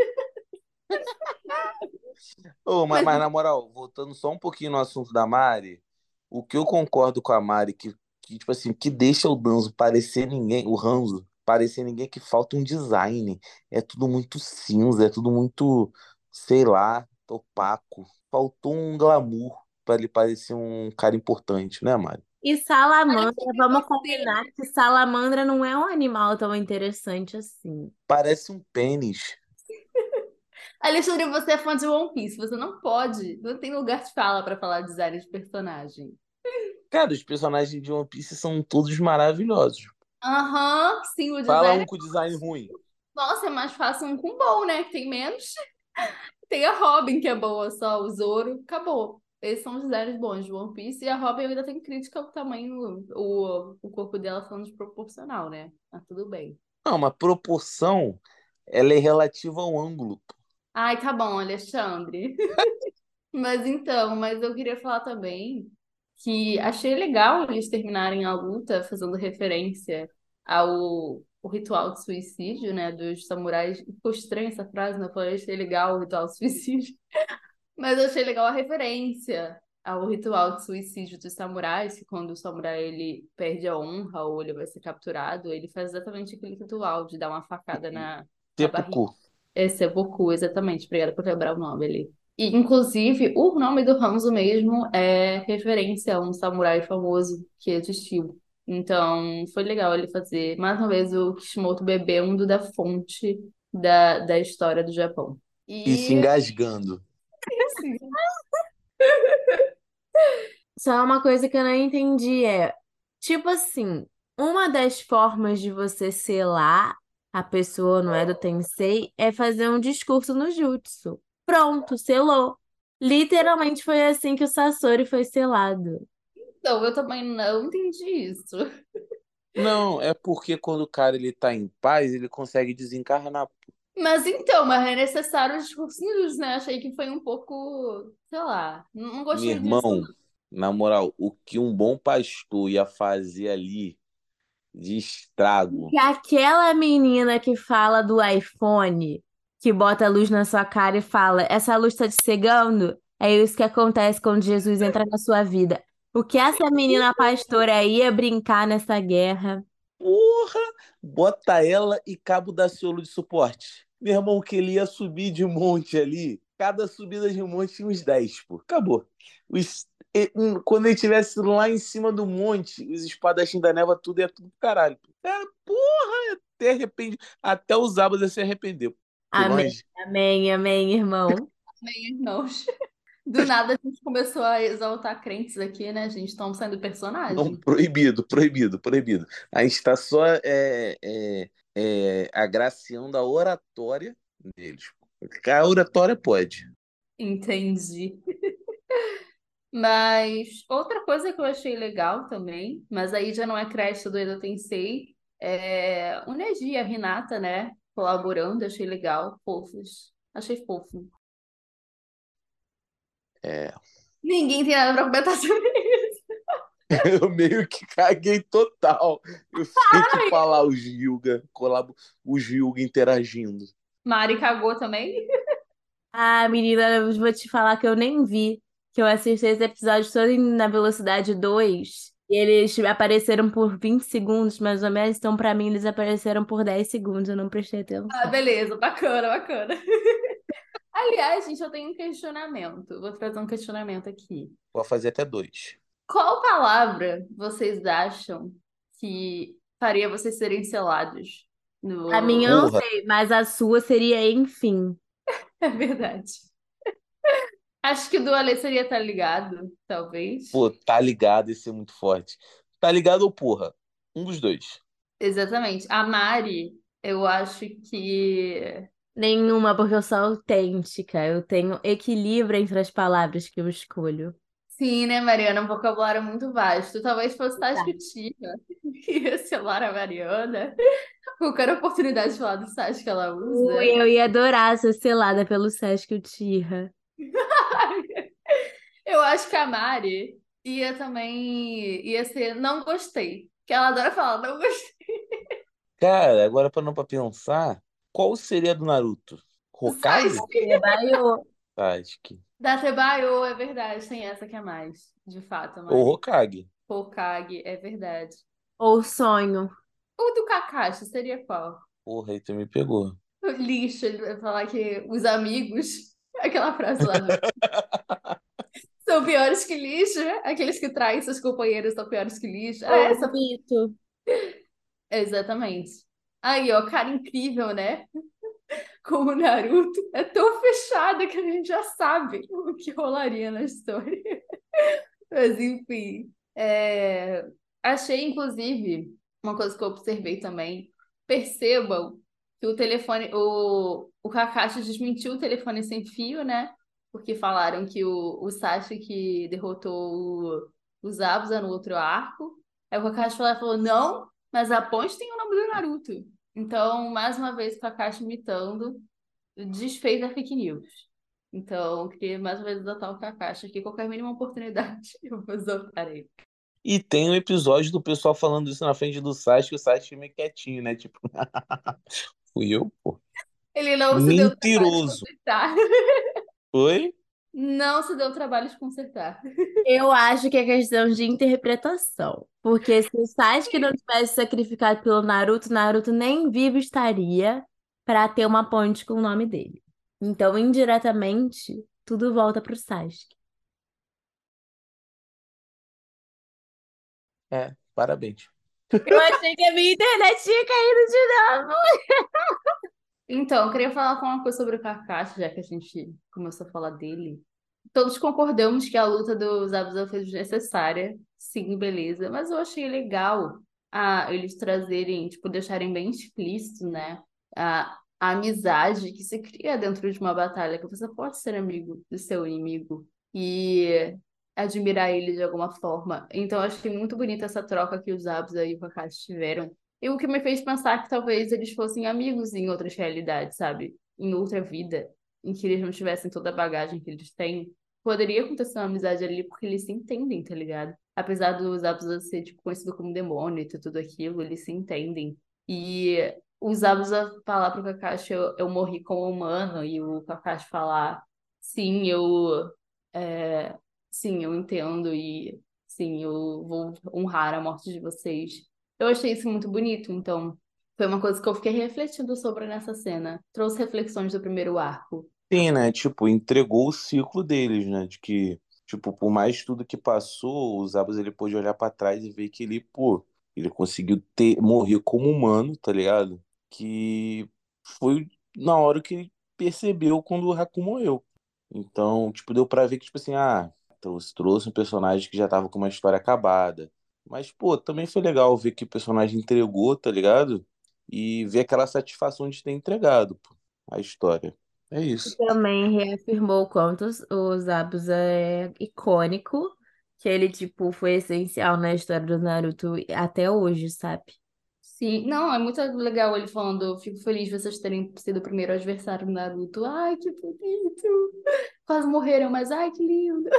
Ô, mas, mas na moral, voltando só um pouquinho no assunto da Mari, o que eu concordo com a Mari, que, que tipo assim, que deixa o Danzo parecer ninguém, o Ranzo parecer ninguém, é que falta um design. É tudo muito cinza, é tudo muito, sei lá, opaco. Faltou um glamour pra ele parecer um cara importante, né, Mari? E salamandra, vamos combinar que salamandra não é um animal tão interessante assim. Parece um pênis. [LAUGHS] Alexandre, você é fã de One Piece, você não pode, não tem lugar de fala pra falar de design de personagem. Cara, os personagens de One Piece são todos maravilhosos. Aham, sim, o Fala design. um com design ruim. Nossa, é mais fácil um com bom, né? Que tem menos. [LAUGHS] Tem a Robin, que é boa só, o Zoro, acabou. Esses são os designs bons de One Piece. E a Robin ainda tem crítica ao tamanho, o, o corpo dela falando desproporcional, né? Mas tudo bem. Não, uma proporção, ela é relativa ao ângulo. Ai, tá bom, Alexandre. [LAUGHS] Mas então, mas eu queria falar também que achei legal eles terminarem a luta fazendo referência ao o ritual de suicídio, né, dos samurais. Ficou estranha essa frase, né? Eu falei, achei legal o ritual de [LAUGHS] suicídio. Mas eu achei legal a referência ao ritual de suicídio dos samurais, que quando o samurai ele perde a honra ou ele vai ser capturado, ele faz exatamente aquele ritual de dar uma facada na, na. Seppuku. É Boku, exatamente. Obrigada por lembrar o nome ali. E, inclusive, o nome do Hanzo mesmo é referência a um samurai famoso que existiu. Então, foi legal ele fazer, mais uma vez, o Kishimoto bebendo da fonte da, da história do Japão. E se engasgando. [LAUGHS] Só uma coisa que eu não entendi é, tipo assim, uma das formas de você selar a pessoa, não é do Tensei, é fazer um discurso no Jutsu. Pronto, selou. Literalmente foi assim que o Sasori foi selado. Então, eu também não entendi isso. Não, é porque quando o cara ele tá em paz, ele consegue desencarnar. Mas então, mas é necessário os cursinhos, né? Achei que foi um pouco, sei lá, não Meu gostei disso. irmão, na moral, o que um bom pastor ia fazer ali de estrago. E aquela menina que fala do iPhone, que bota a luz na sua cara e fala: Essa luz tá te cegando? É isso que acontece quando Jesus entra na sua vida. O que essa menina pastora ia brincar nessa guerra? Porra! Bota ela e Cabo da Ciolo de suporte. Meu irmão, que ele ia subir de monte ali. Cada subida de monte tinha uns 10, pô. Acabou. Os- Quando ele estivesse lá em cima do monte, os espadachins da neva, tudo ia tudo pro caralho. pô. É, porra, até arrepende. Até os abas ia se arrepender. Amém, amém, amém, irmão. Amém, irmãos. Do nada a gente começou a exaltar crentes aqui, né, gente? Estamos sendo não, personagem. proibido, proibido, proibido. A gente está só é, é, é, agraciando a oratória deles. A oratória pode. Entendi. Mas outra coisa que eu achei legal também, mas aí já não é crédito do Edo Tensei, é o Neji e a Hinata, né? Colaborando, achei legal, fofos. Achei fofo. É. Ninguém tem nada pra comentar [LAUGHS] sobre isso. [LAUGHS] Eu meio que caguei total. Eu sei que falar os Hyuga, colabo, os Hyuga interagindo. Mari cagou também. Ah, menina, eu vou te falar que eu nem vi, que eu assisti esse episódio todo em- na velocidade 2. E eles apareceram por 20 segundos, mais ou menos, então pra mim eles apareceram por 10 segundos, eu não prestei atenção. Ah, beleza, bacana, bacana. [LAUGHS] Aliás, gente, eu tenho um questionamento. Vou trazer um questionamento aqui. Vou fazer até dois. Qual palavra vocês acham que faria vocês serem selados no... A minha eu não sei, mas a sua seria enfim. [LAUGHS] É verdade. Acho que o do Ale seria tá ligado, talvez. Pô, tá ligado, esse é muito forte. Tá ligado ou porra? Um dos dois. Exatamente. A Mari, eu acho que. Nenhuma, porque eu sou autêntica. Eu tenho equilíbrio entre as palavras que eu escolho. Sim, né, Mariana? Um vocabulário muito vasto. Talvez fosse Tá. Tascutia. [LAUGHS] Ia selar a Mariana. Qualquer oportunidade de falar do Sasha que ela usa. Ui, eu ia adorar ser selada pelo Sesc Uchiha. [LAUGHS] Eu acho que a Mari ia também. ia ser não gostei. Que ela adora falar, não gostei. Cara, agora parando pra pensar, qual seria a do Naruto? Hokage? Sasuke. Baio. Sasuke. Da Tebayo, é verdade. Tem essa que é mais. De fato, Mari. Ou Hokage. Hokage, é verdade. Ou sonho. O do Kakashi seria qual? Porra, aí tu me pegou. O lixo, ele vai falar que os amigos. Aquela frase lá. [LAUGHS] São piores que lixo, né? Aqueles que traem seus companheiros são piores que lixo. É essa. Mito. [LAUGHS] Exatamente. Aí, ó, cara incrível, né? [LAUGHS] Como o Naruto é tão fechada que a gente já sabe o que rolaria na história. Mas, enfim. é, Achei, inclusive, uma coisa que eu observei também. Percebam que o telefone, o, o Kakashi desmentiu o telefone sem fio, né? Porque falaram que o, o Sasuke que derrotou o, o Zabuza no outro arco. Aí o Kakashi falou, falou, não, mas a ponte tem o nome do Naruto. Então, mais uma vez, o Kakashi imitando, desfez a fake news. Então, queria mais uma vez exaltar o Kakashi aqui. Qualquer mínima oportunidade, [LAUGHS] eu vou exaltar ele. E tem um episódio do pessoal falando isso na frente do Sasuke, o Sasuke meio quietinho, né? Tipo, [LAUGHS] fui eu, pô. Ele não se deu o trabalho de Mentiroso. consertar. Oi? Não se deu o trabalho de consertar. Eu acho que é questão de interpretação. Porque se o Sasuke não tivesse sacrificado pelo Naruto, Naruto nem vivo estaria para ter uma ponte com o nome dele. Então, indiretamente, tudo volta pro Sasuke. É, parabéns. Eu achei que a minha internet tinha caído de novo. Então, eu queria falar uma coisa sobre o Kakashi, já que a gente começou a falar dele. Todos concordamos que a luta dos Zabuza foi desnecessária. Sim, beleza. Mas eu achei legal ah, eles trazerem, tipo, deixarem bem explícito, né? A, a amizade que se cria dentro de uma batalha, que você pode ser amigo do seu inimigo. E admirar ele de alguma forma. Então, eu achei muito bonita essa troca que os Zabuza e o Kakashi tiveram. E o que me fez pensar que talvez eles fossem amigos em outras realidades, sabe? Em outra vida, em que eles não tivessem toda a bagagem que eles têm. Poderia acontecer uma amizade ali porque eles se entendem, tá ligado? Apesar dos Zabuza ser tipo, conhecido como demônio e tudo aquilo, eles se entendem. E os Zabuza falar pro Kakashi eu, eu morri como humano e o Kakashi falar sim, eu é, sim, eu entendo e sim, eu vou honrar a morte de vocês. Eu achei isso muito bonito, então foi uma coisa que eu fiquei refletindo sobre nessa cena. Trouxe reflexões do primeiro arco. Sim, né? Tipo, entregou o ciclo deles, né? De que, tipo, por mais tudo que passou, o Zabas ele pôde olhar para trás e ver que ele, pô, ele conseguiu ter, morrer como humano, tá ligado? Que foi na hora que ele percebeu quando o Haku morreu. Então, tipo, deu pra ver que, tipo assim, ah, trouxe, trouxe um personagem que já tava com uma história acabada. Mas, pô, também foi legal ver que o personagem entregou, tá ligado? E ver aquela satisfação de ter entregado, pô, a história. É isso. Também reafirmou o quanto o Zabuza é icônico, que ele, tipo, foi essencial na história do Naruto até hoje, sabe? Sim, não, é muito legal ele falando, fico feliz de vocês terem sido o primeiro adversário do Naruto. Ai, que bonito! Quase morreram, mas ai, que lindo!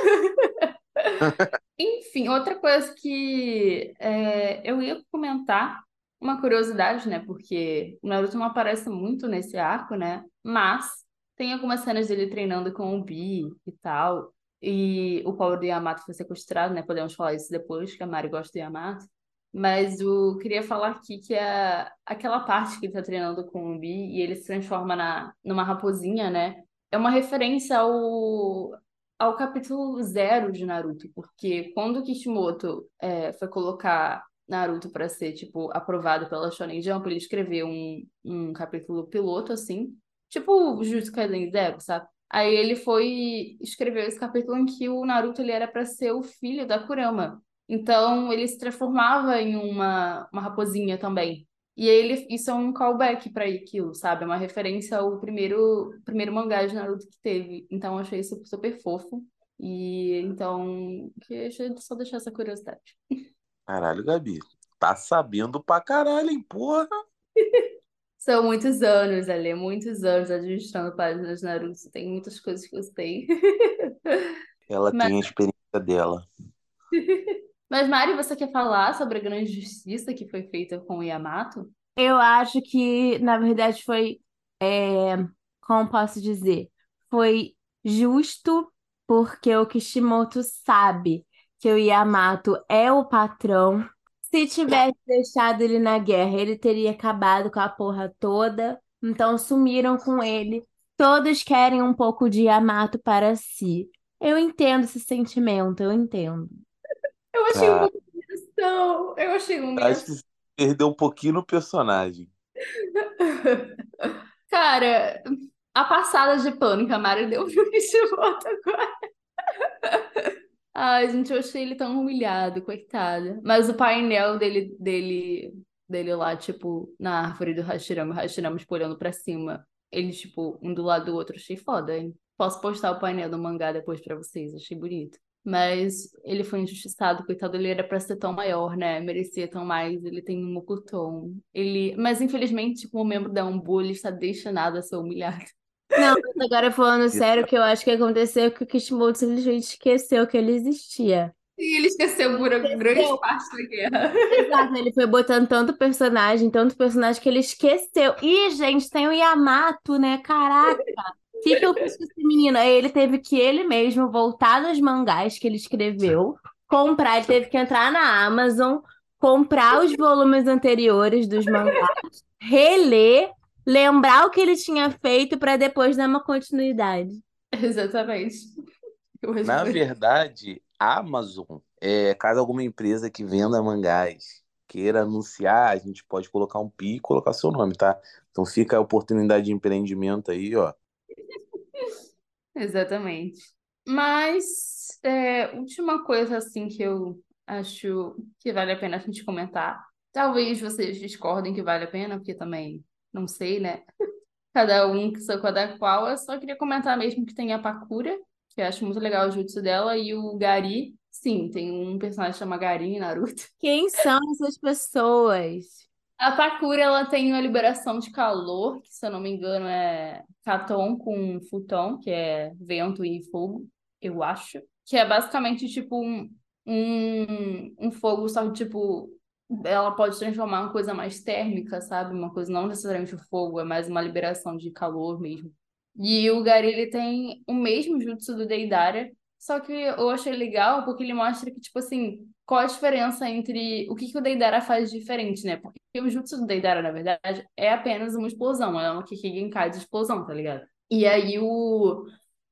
[LAUGHS] Enfim, outra coisa que é, eu ia comentar, uma curiosidade, né? Porque o Naruto não aparece muito nesse arco, né? Mas tem algumas cenas dele treinando com o Bi e tal. E o pobre do Yamato foi sequestrado, né? Podemos falar isso depois, que a Mari gosta do Yamato. Mas eu queria falar aqui que é aquela parte que ele tá treinando com o Bi e ele se transforma na, numa raposinha, né? É uma referência ao, ao capítulo zero de Naruto, porque quando o Kishimoto é, foi colocar Naruto para ser, tipo, aprovado pela Shonen Jump, ele escreveu um, um capítulo piloto, assim, tipo Jujutsu Kaisen Zero, sabe? Aí ele foi escreveu esse capítulo em que o Naruto ele era para ser o filho da Kurama. Então ele se transformava em uma, uma raposinha também. E ele, isso é um callback para aquilo, sabe? É uma referência ao primeiro, primeiro mangá de Naruto que teve. Então eu achei isso super fofo. E então, que só deixar essa curiosidade. Caralho, Gabi. Tá sabendo pra caralho, hein, porra? [LAUGHS] São muitos anos, ali, muitos anos administrando páginas de Naruto. Tem muitas coisas que eu sei. Ela [LAUGHS] Mas... tem a experiência dela. [LAUGHS] Mas, Mari, você quer falar sobre a grande justiça que foi feita com o Yamato? Eu acho que, na verdade, foi. É, como posso dizer? Foi justo porque o Kishimoto sabe que o Yamato é o patrão. Se tivesse deixado ele na guerra, ele teria acabado com a porra toda. Então sumiram com ele. Todos querem um pouco de Yamato para si. Eu entendo esse sentimento, eu entendo. Eu achei ah, uma humilhação. Eu achei uma humilhação. Acho que perdeu um pouquinho no personagem. [LAUGHS] Cara, a passada de pano que a Mari deu pro Kishimoto [LAUGHS] agora. Ai, gente, eu achei ele tão humilhado, coitado. Mas o painel dele, dele, dele lá, tipo, na árvore do Hashirama, o Hashirama tipo, olhando pra cima. Eles, tipo, um do lado do outro, achei foda, hein? Posso postar o painel do mangá depois pra vocês, achei bonito mas ele foi injustiçado, coitado, ele era para ser tão maior, né? Merecia tão mais, ele tem um Mokuton. Ele, mas infelizmente, como membro da Umbu, ele está destinado a ser humilhado. Não, mas agora falando sério, o que eu acho que aconteceu é que o Kishimoto simplesmente esqueceu que ele existia. E ele esqueceu por esqueceu. grande parte da guerra. Exato, ele foi botando tanto personagem, tanto personagem que ele esqueceu. Ih, gente, tem o Yamato, né? Caraca! Que, que eu fiz com esse menino? Ele teve que ele mesmo voltar nos mangás que ele escreveu, comprar, ele teve que entrar na Amazon, comprar os volumes anteriores dos mangás, reler, lembrar o que ele tinha feito para depois dar uma continuidade. Exatamente. Na verdade, a Amazon, é, caso alguma empresa que venda mangás queira anunciar, a gente pode colocar um pi e colocar seu nome, tá? Então fica a oportunidade de empreendimento aí, ó. Exatamente. Mas, é, última coisa assim que eu acho que vale a pena a gente comentar. Talvez vocês discordem que vale a pena, porque também não sei, né? Cada um que sou cada qual. Eu só queria comentar mesmo que tem a Pakura, que eu acho muito legal o jutsu dela, e o Gari, sim, tem um personagem que chama Gari em Naruto. [LAUGHS] Quem são essas pessoas? A Pakura, ela tem uma liberação de calor, que se eu não me engano é Katon com Futon, que é vento e fogo, eu acho. Que é basicamente tipo um, um, um fogo, só que tipo, ela pode transformar uma coisa mais térmica, sabe? Uma coisa não necessariamente fogo, é mais uma liberação de calor mesmo. E o Gary, ele tem o mesmo jutsu do Deidara, só que eu achei legal porque ele mostra que, tipo assim, qual a diferença entre o que, que o Deidara faz diferente, né? Porque o jutsu do Deidara, na verdade, é apenas uma explosão, é uma Kikigenkai de explosão, tá ligado? E aí o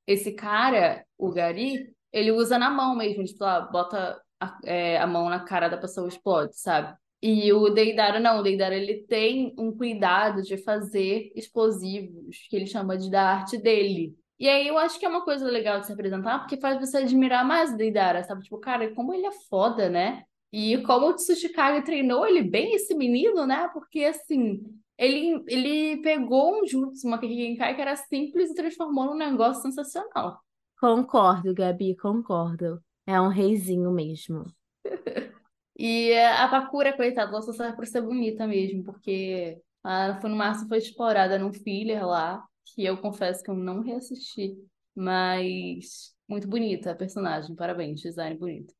esse cara, o Gari, ele usa na mão mesmo, tipo, lá, bota a, é, a mão na cara da pessoa explode, sabe? E o Deidara não, o Deidara ele tem um cuidado de fazer explosivos, que ele chama de da arte dele. E aí eu acho que é uma coisa legal de se apresentar, porque faz você admirar mais o Deidara, sabe? Tipo, cara, como ele é foda, né? E como o Tsuchikage treinou ele bem, esse menino, né? Porque, assim, ele, ele pegou um jutsu, uma Kikenkai que era simples e transformou num negócio sensacional. Concordo, Gabi, concordo. É um reizinho mesmo. [LAUGHS] E a Pakura, coitada, ela só serve pra ser bonita mesmo, porque ela foi no máximo foi explorada num filler lá, que eu confesso que eu não reassisti, mas muito bonita a personagem, parabéns, design bonito.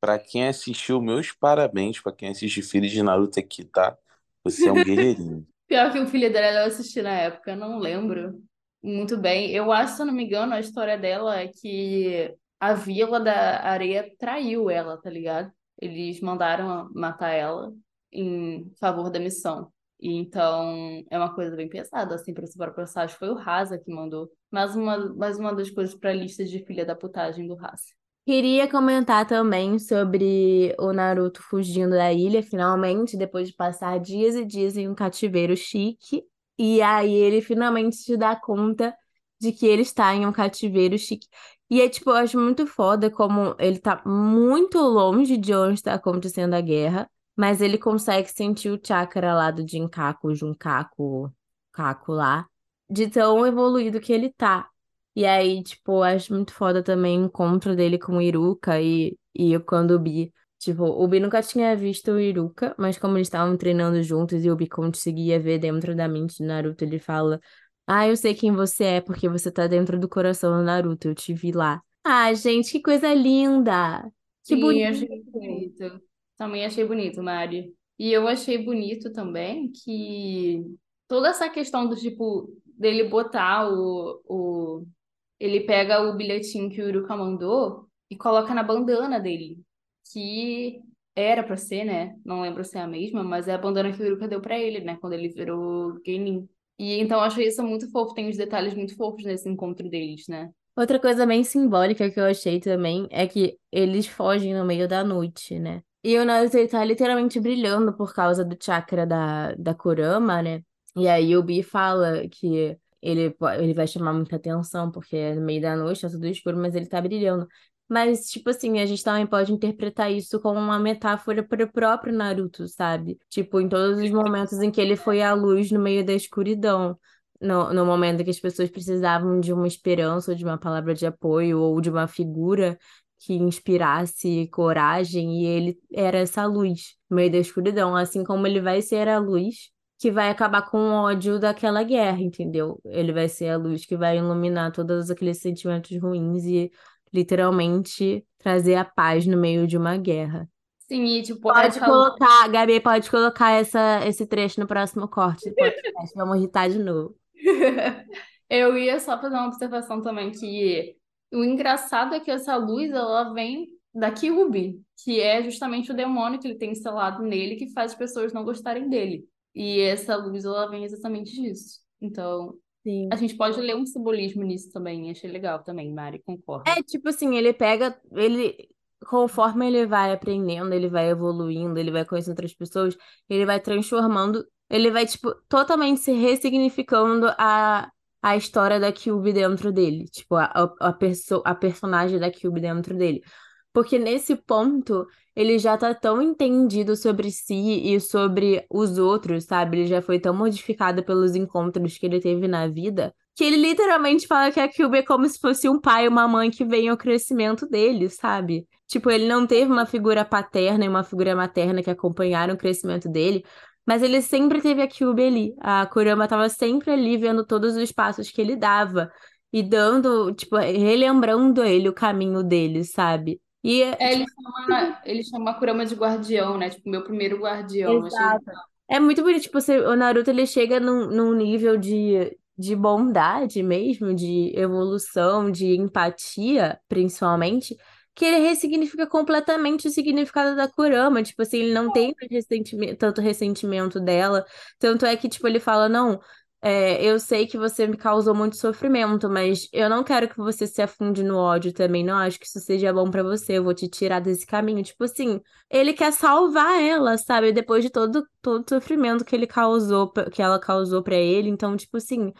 Pra quem assistiu, meus parabéns pra quem assiste Filho de Naruto aqui, tá? Você é um guerreirinho. [LAUGHS] Pior que o filho dela eu assisti na época, não lembro muito bem. Eu acho, se eu não me engano, a história dela é que a Vila da Areia traiu ela, tá ligado? Eles mandaram matar ela em favor da missão. Então é uma coisa bem pesada, assim, para esse próprio personagem. Foi o Rasa que mandou. Mais uma, mais uma das coisas para a lista de filha da putagem do Rasa. Queria comentar também sobre o Naruto fugindo da ilha, finalmente, depois de passar dias e dias em um cativeiro chique. E aí ele finalmente se dá conta de que ele está em um cativeiro chique. E é tipo, eu acho muito foda como ele tá muito longe de onde está acontecendo a guerra, mas ele consegue sentir o chakra lá do Jinkaku, Junkaku, Kaku lá, de tão evoluído que ele tá. E aí, tipo, acho muito foda também o encontro dele com o Iruka e, e quando o Bi. Tipo, o Bi nunca tinha visto o Iruka, mas como eles estavam treinando juntos e o Bi conseguia ver dentro da mente do Naruto, ele fala: ah, eu sei quem você é, porque você tá dentro do coração do Naruto, eu te vi lá. Ah, gente, que coisa linda! Que Sim, bonito! Achei. Também achei bonito, Mari. E eu achei bonito também que toda essa questão do tipo dele botar o, o ele pega o bilhetinho que o Uruka mandou e coloca na bandana dele, que era pra ser, né? Não lembro se é a mesma, mas é a bandana que o Uruka deu pra ele, né? Quando ele virou Genin. E então eu acho isso muito fofo, tem uns detalhes muito fofos nesse encontro deles, né? Outra coisa bem simbólica que eu achei também é que eles fogem no meio da noite, né? E o Naruto ele tá literalmente brilhando por causa do chakra da, da Kurama, né? E aí o Bi fala que ele, ele vai chamar muita atenção, porque é no meio da noite, tá tudo escuro, mas ele tá brilhando. Mas, tipo assim, a gente também pode interpretar isso como uma metáfora para o próprio Naruto, sabe? Tipo, em todos os momentos em que ele foi a luz no meio da escuridão. No, no momento que as pessoas precisavam de uma esperança, ou de uma palavra de apoio, ou de uma figura que inspirasse coragem, e ele era essa luz no meio da escuridão, assim como ele vai ser a luz que vai acabar com o ódio daquela guerra, entendeu? Ele vai ser a luz que vai iluminar todos aqueles sentimentos ruins e literalmente trazer a paz no meio de uma guerra. Sim, e tipo, Pode essa colocar, Gabi, pode colocar essa, esse trecho no próximo corte [LAUGHS] do podcast. Vamos irritar de novo. [LAUGHS] Eu ia só fazer uma observação também que o engraçado é que essa luz ela vem da Kyubi, que é justamente o demônio que ele tem instalado nele que faz as pessoas não gostarem dele. E essa luz ela vem exatamente disso. Então, Sim. a gente pode ler um simbolismo nisso também. Achei legal também, Mari, concordo. É tipo assim, ele pega, ele conforme ele vai aprendendo, ele vai evoluindo, ele vai conhecendo outras pessoas, ele vai transformando, ele vai tipo totalmente se ressignificando a a história da Cube dentro dele, tipo a, a, a, perso a personagem da Cube dentro dele. Porque nesse ponto, ele já tá tão entendido sobre si e sobre os outros, sabe? Ele já foi tão modificado pelos encontros que ele teve na vida, que ele literalmente fala que a Kyuubi é como se fosse um pai e uma mãe que vem ao crescimento dele, sabe? Tipo, ele não teve uma figura paterna e uma figura materna que acompanharam o crescimento dele, mas ele sempre teve a Kyuubi ali. A Kurama tava sempre ali vendo todos os passos que ele dava e dando, tipo, relembrando ele o caminho dele, sabe? E É, ele chama, ele chama a Kurama de guardião, né? Tipo, meu primeiro guardião. Achei Exato. É muito bonito, tipo, você- o Naruto ele chega num, num nível de, de bondade mesmo, de evolução, de empatia, principalmente, que ele ressignifica completamente o significado da Kurama. Tipo assim, ele não tem ressentimento, tanto ressentimento dela. Tanto é que, tipo, ele fala, não, é, eu sei que você me causou muito sofrimento, mas eu não quero que você se afunde no ódio também. Não acho que isso seja bom pra você. Eu vou te tirar desse caminho. Tipo assim, ele quer salvar ela, sabe? Depois de todo todo sofrimento que ele causou, que ela causou pra ele. Então, tipo assim,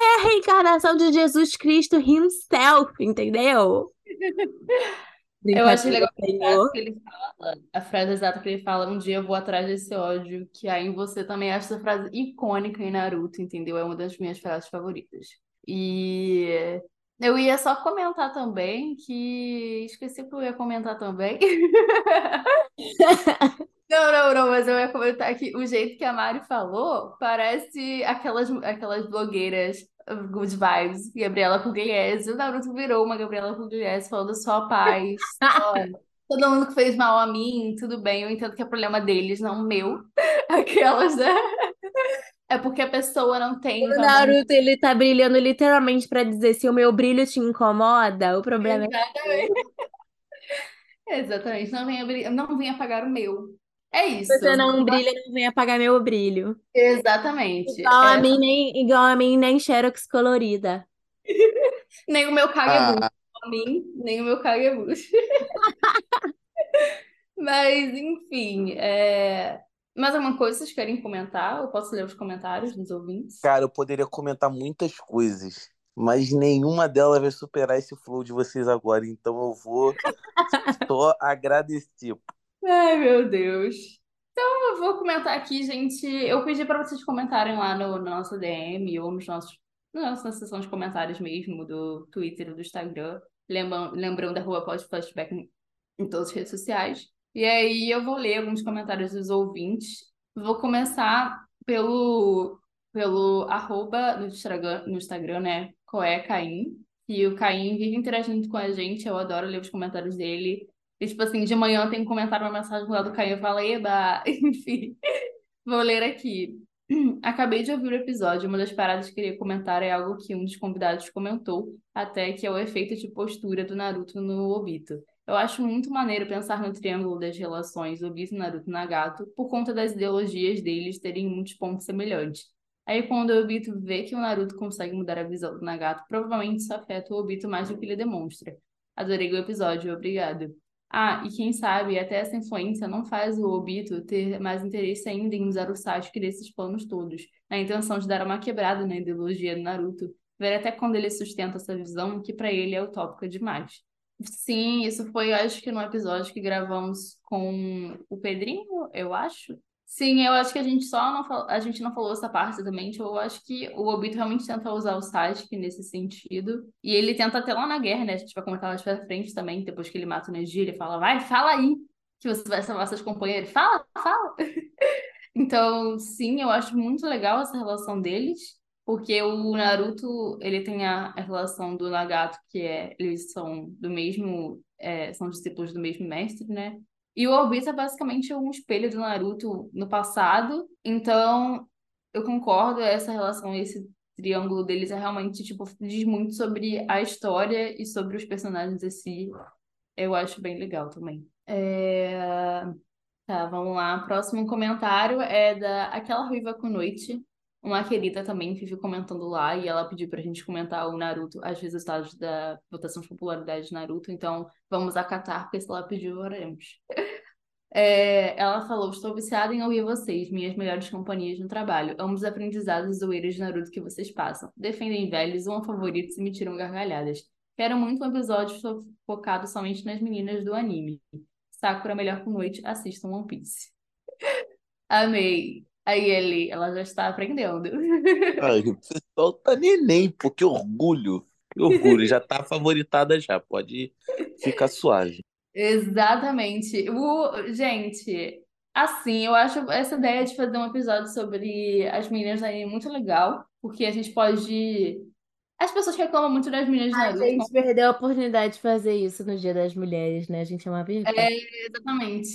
é a reencarnação de Jesus Cristo himself, entendeu? [LAUGHS] Eu Brincadeira, legal a frase que ele fala, a frase exata que ele fala, um dia eu vou atrás desse ódio, que aí você também acho essa frase icônica em Naruto, entendeu? É uma das minhas frases favoritas. E eu ia só comentar também que esqueci que eu ia comentar também. [LAUGHS] Não, não, não, mas eu ia comentar que o jeito que a Mari falou parece aquelas, aquelas blogueiras good vibes, Gabriela Pugliese. O Naruto virou uma Gabriela Pugliese falando só paz, [LAUGHS] todo mundo que fez mal a mim, tudo bem, eu entendo que é problema deles, não meu. [LAUGHS] Aquelas, né? É porque a pessoa não tem O. Naruto, ele tá brilhando literalmente pra dizer se o meu brilho te incomoda, o problema é Exatamente. [LAUGHS] Exatamente, não venha, não venha apagar o meu. É isso. você não brilha, não vem apagar meu brilho. Exatamente. Igual a Essa- mim, nem, igual a mim, nem Xerox colorida. [LAUGHS] Nem o meu Kagebushi. Ah, a mim, nem o meu Kagebushi. [LAUGHS] Mas, enfim, é... mais alguma coisa vocês querem comentar? Eu posso ler os comentários dos ouvintes? cara, eu poderia comentar muitas coisas, mas nenhuma delas vai superar esse flow de vocês agora, então eu vou [LAUGHS] só agradecer. Ai, meu Deus. Então, eu vou comentar aqui, gente. Eu pedi para vocês comentarem lá no, no nosso DM ou nos nossos, na nossa seção de comentários mesmo do Twitter ou do Instagram. Lembram, lembrando da rua pode flashback em, em todas as redes sociais. E aí eu vou ler alguns comentários dos ouvintes. Vou começar pelo, pelo arroba no Instagram, no Instagram, né? Coé Caim. E o Caim vive interagindo com a gente. Eu adoro ler os comentários dele. E, tipo assim, de manhã tem um comentário, uma mensagem lá do Caio, eu falo, eba, [LAUGHS] enfim, vou ler aqui. [CLEARS THROAT] Acabei de ouvir o episódio, uma das paradas que queria comentar é algo que um dos convidados comentou, até que é o efeito de postura do Naruto no Obito. Eu acho muito maneiro pensar no triângulo das relações Obito, Naruto e Nagato, por conta das ideologias deles terem muitos pontos semelhantes. Aí quando o Obito vê que o Naruto consegue mudar a visão do Nagato, provavelmente isso afeta o Obito mais do que ele demonstra. Adorei o episódio, obrigado. Ah, e quem sabe até essa influência não faz o Obito ter mais interesse ainda em usar o Sasuke desses planos todos, na intenção de dar uma quebrada na ideologia do Naruto, ver até quando ele sustenta essa visão que para ele é utópica demais. Sim, isso foi, acho que no episódio que gravamos com o Pedrinho, eu acho. Sim, eu acho que a gente só não falou, a gente não falou essa parte exatamente. Eu acho que o Obito realmente tenta usar o Sasuke nesse sentido. E ele tenta até lá na guerra, né? A gente vai comentar mais pra frente também, depois que ele mata o Neji, ele fala, vai, fala aí, que você vai salvar seus companheiros. Fala, fala! [LAUGHS] Então, sim, eu acho muito legal essa relação deles, porque o Naruto, ele tem a, relação do Nagato, que é, eles são do mesmo, é, são discípulos do mesmo mestre, né? E o Obito é basicamente um espelho do Naruto no passado, então eu concordo, essa relação, esse triângulo deles é realmente, tipo, diz muito sobre a história e sobre os personagens em si. Eu acho bem legal também. É... Tá, vamos lá. Próximo comentário é da Aquela Ruiva com Noite. Uma querida também vive comentando lá e ela pediu pra gente comentar o Naruto, os resultados da votação de popularidade de Naruto. Então, vamos acatar, porque se ela pediu, oraremos. [LAUGHS] É, ela falou: Estou viciada em ouvir vocês, minhas melhores companhias no trabalho. Amo os aprendizados e zoeiras de Naruto que vocês passam. Defendem velhos, um favoritos e me tiram gargalhadas. Quero muito um episódio fo- focado somente nas meninas do anime. Sakura melhor com noite, assistam One Piece. [LAUGHS] Amei. Aí ele, ela já está aprendendo. Ai, o pessoal tá neném, pô, que orgulho. Que orgulho, já tá favoritada já, pode ficar suave. Exatamente. O, gente, assim, eu acho essa ideia de fazer um episódio sobre as meninas aí muito legal, porque a gente pode. As pessoas reclamam muito das meninas de A gente perdeu a oportunidade de fazer isso no Dia das Mulheres, né? A gente é uma vergonha. É, exatamente.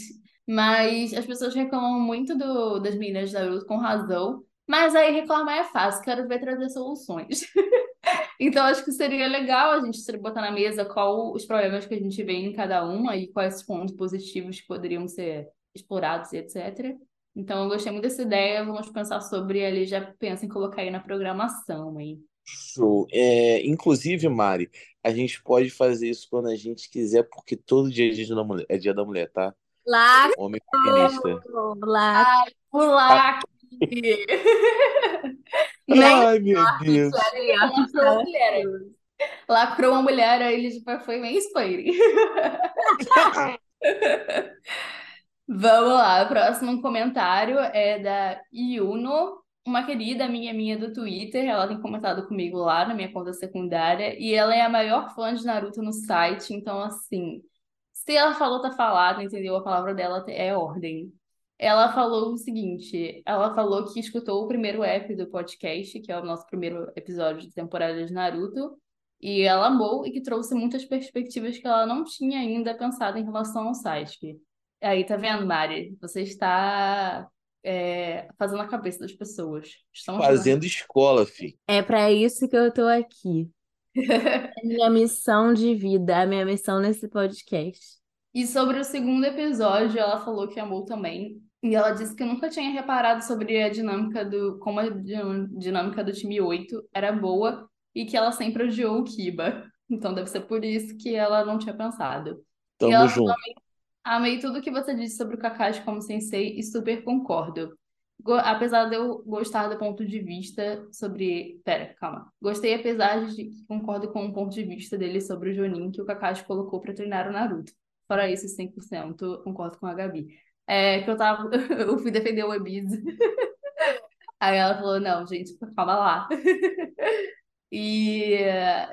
Mas as pessoas reclamam muito do, das meninas de Naruto com razão. Mas aí reclamar é fácil, quero ver trazer soluções. [LAUGHS] Então, acho que seria legal a gente botar na mesa qual os problemas que a gente vê em cada uma e quais pontos positivos que poderiam ser explorados e etc. Então, eu gostei muito dessa ideia. Vamos pensar sobre ele, já pensa em colocar aí na programação, hein? Show. É, inclusive, Mari, a gente pode fazer isso quando a gente quiser, porque todo dia é dia da mulher, é dia da mulher, tá? Lá, Homem feminista. Pular aqui! Nem Ai, meu Deus. lacrou uma mulher. Lacrou uma mulher, aí ele já foi meio spoiler. Vamos lá, o próximo comentário é da Yuno, uma querida minha minha do Twitter. Ela tem comentado comigo lá na minha conta secundária e ela é a maior fã de Naruto no site, então assim, se ela falou, tá falado, entendeu? A palavra dela é ordem. Ela falou o seguinte: ela falou que escutou o primeiro app do podcast, que é o nosso primeiro episódio de temporada de Naruto, e ela amou e que trouxe muitas perspectivas que ela não tinha ainda pensado em relação ao Sasuke. Aí, tá vendo, Mari? Você está é, fazendo a cabeça das pessoas. Estamos Fazendo escola, fi. É pra isso que eu tô aqui. É a minha missão de vida, a minha missão nesse podcast. E sobre o segundo episódio, ela falou que amou também. E ela disse que nunca tinha reparado sobre a dinâmica do. como a din- dinâmica do time 8 era boa e que ela sempre odiou o Kiba. Então deve ser por isso que ela não tinha pensado. E Tamo ela junto. Amei tudo que você disse sobre o Kakashi como sensei e super concordo. Apesar de eu gostar do ponto de vista sobre. Pera, calma. Gostei, apesar de que concordo com o ponto de vista dele sobre o Jonin que o Kakashi colocou pra treinar o Naruto. Fora isso, 100% concordo com a Gabi. É que eu tava. [LAUGHS] Eu fui defender o Ebisu. [LAUGHS] Aí ela falou: não, gente, calma lá. [LAUGHS] E,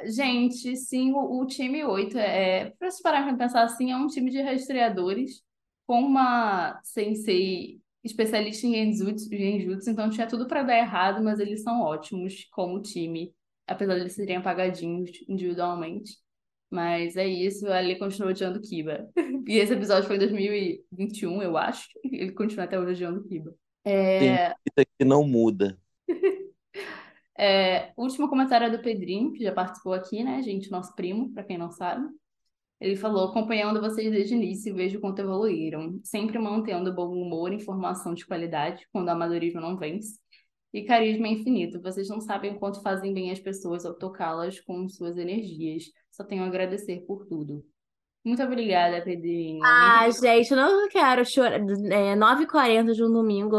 gente, sim, o, o time 8 é, para se parar para pensar assim, é um time de rastreadores com uma sensei especialista em genjutsu, genjutsu, então tinha tudo para dar errado, mas eles são ótimos como time, apesar de eles serem apagadinhos individualmente. Mas é isso, ele continua odiando Kiba. [LAUGHS] E esse episódio foi em 2021, eu acho. Ele continua até hoje odiando Kiba. É, Isso aqui não muda. [LAUGHS] É, último comentário é do Pedrinho, que já participou aqui, né, gente? Nosso primo, para quem não sabe. Ele falou: acompanhando vocês desde o início, vejo quanto evoluíram, sempre mantendo bom humor e informação de qualidade, quando o amadorismo não vence. E carisma infinito. Vocês não sabem o quanto fazem bem as pessoas ao tocá-las com suas energias. Só tenho a agradecer por tudo. Muito obrigada, Pedrinho. Ah, gente, eu não quero chorar. É 9h40 de um domingo,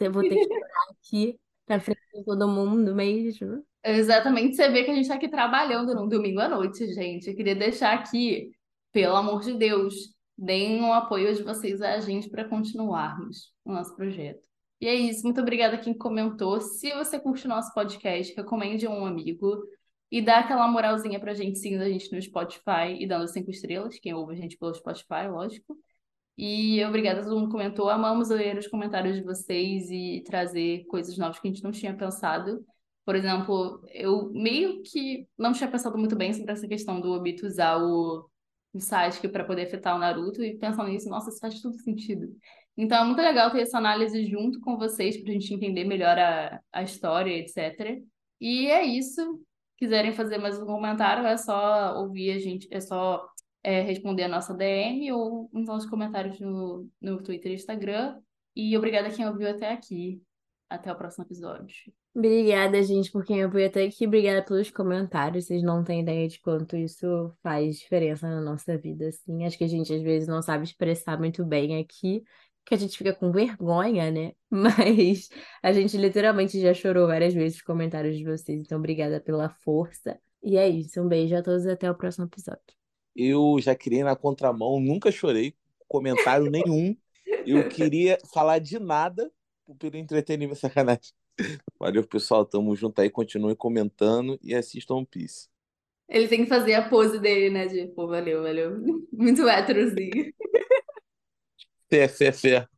eu vou ter que chorar aqui na frente de todo mundo mesmo. Exatamente, você vê que a gente está aqui trabalhando num domingo à noite, gente. Eu queria deixar aqui, pelo amor de Deus, deem o apoio de vocês a gente para continuarmos o nosso projeto. E é isso, muito obrigada a quem comentou. Se você curte o nosso podcast, recomende a um amigo e dá aquela moralzinha pra gente seguindo a gente no Spotify e dando cinco estrelas, quem ouve a gente pelo Spotify, lógico. E obrigada a todo mundo que comentou. Amamos ler os comentários de vocês e trazer coisas novas que a gente não tinha pensado. Por exemplo, eu meio que não tinha pensado muito bem sobre essa questão do Obito usar o, Sasuke para poder afetar o Naruto e pensando nisso, nossa, isso faz todo sentido. Então é muito legal ter essa análise junto com vocês para a gente entender melhor a, a história, etc. E é isso. Quiserem fazer mais um comentário, é só ouvir a gente, é só é, responder a nossa DM ou nos nossos comentários no, no Twitter e Instagram. E obrigada a quem ouviu até aqui. Até o próximo episódio. Obrigada, gente, por quem ouviu até aqui. Obrigada pelos comentários. Vocês não têm ideia de quanto isso faz diferença na nossa vida, assim. Acho que a gente às vezes não sabe expressar muito bem aqui, que a gente fica com vergonha, né? [LAUGHS] Mas a gente literalmente já chorou várias vezes os comentários de vocês. Então, obrigada pela força. E é isso. Um beijo a todos e até o próximo episódio. Eu já queria na contramão, nunca chorei, comentário nenhum. Eu queria falar de nada, pelo entretenimento, sacanagem. Valeu, pessoal. Tamo junto aí. Continuem comentando e assistam One Piece. Ele tem que fazer a pose dele, né? De, pô, valeu, valeu. [LAUGHS] Muito héterozinho. Fé, fé, fé.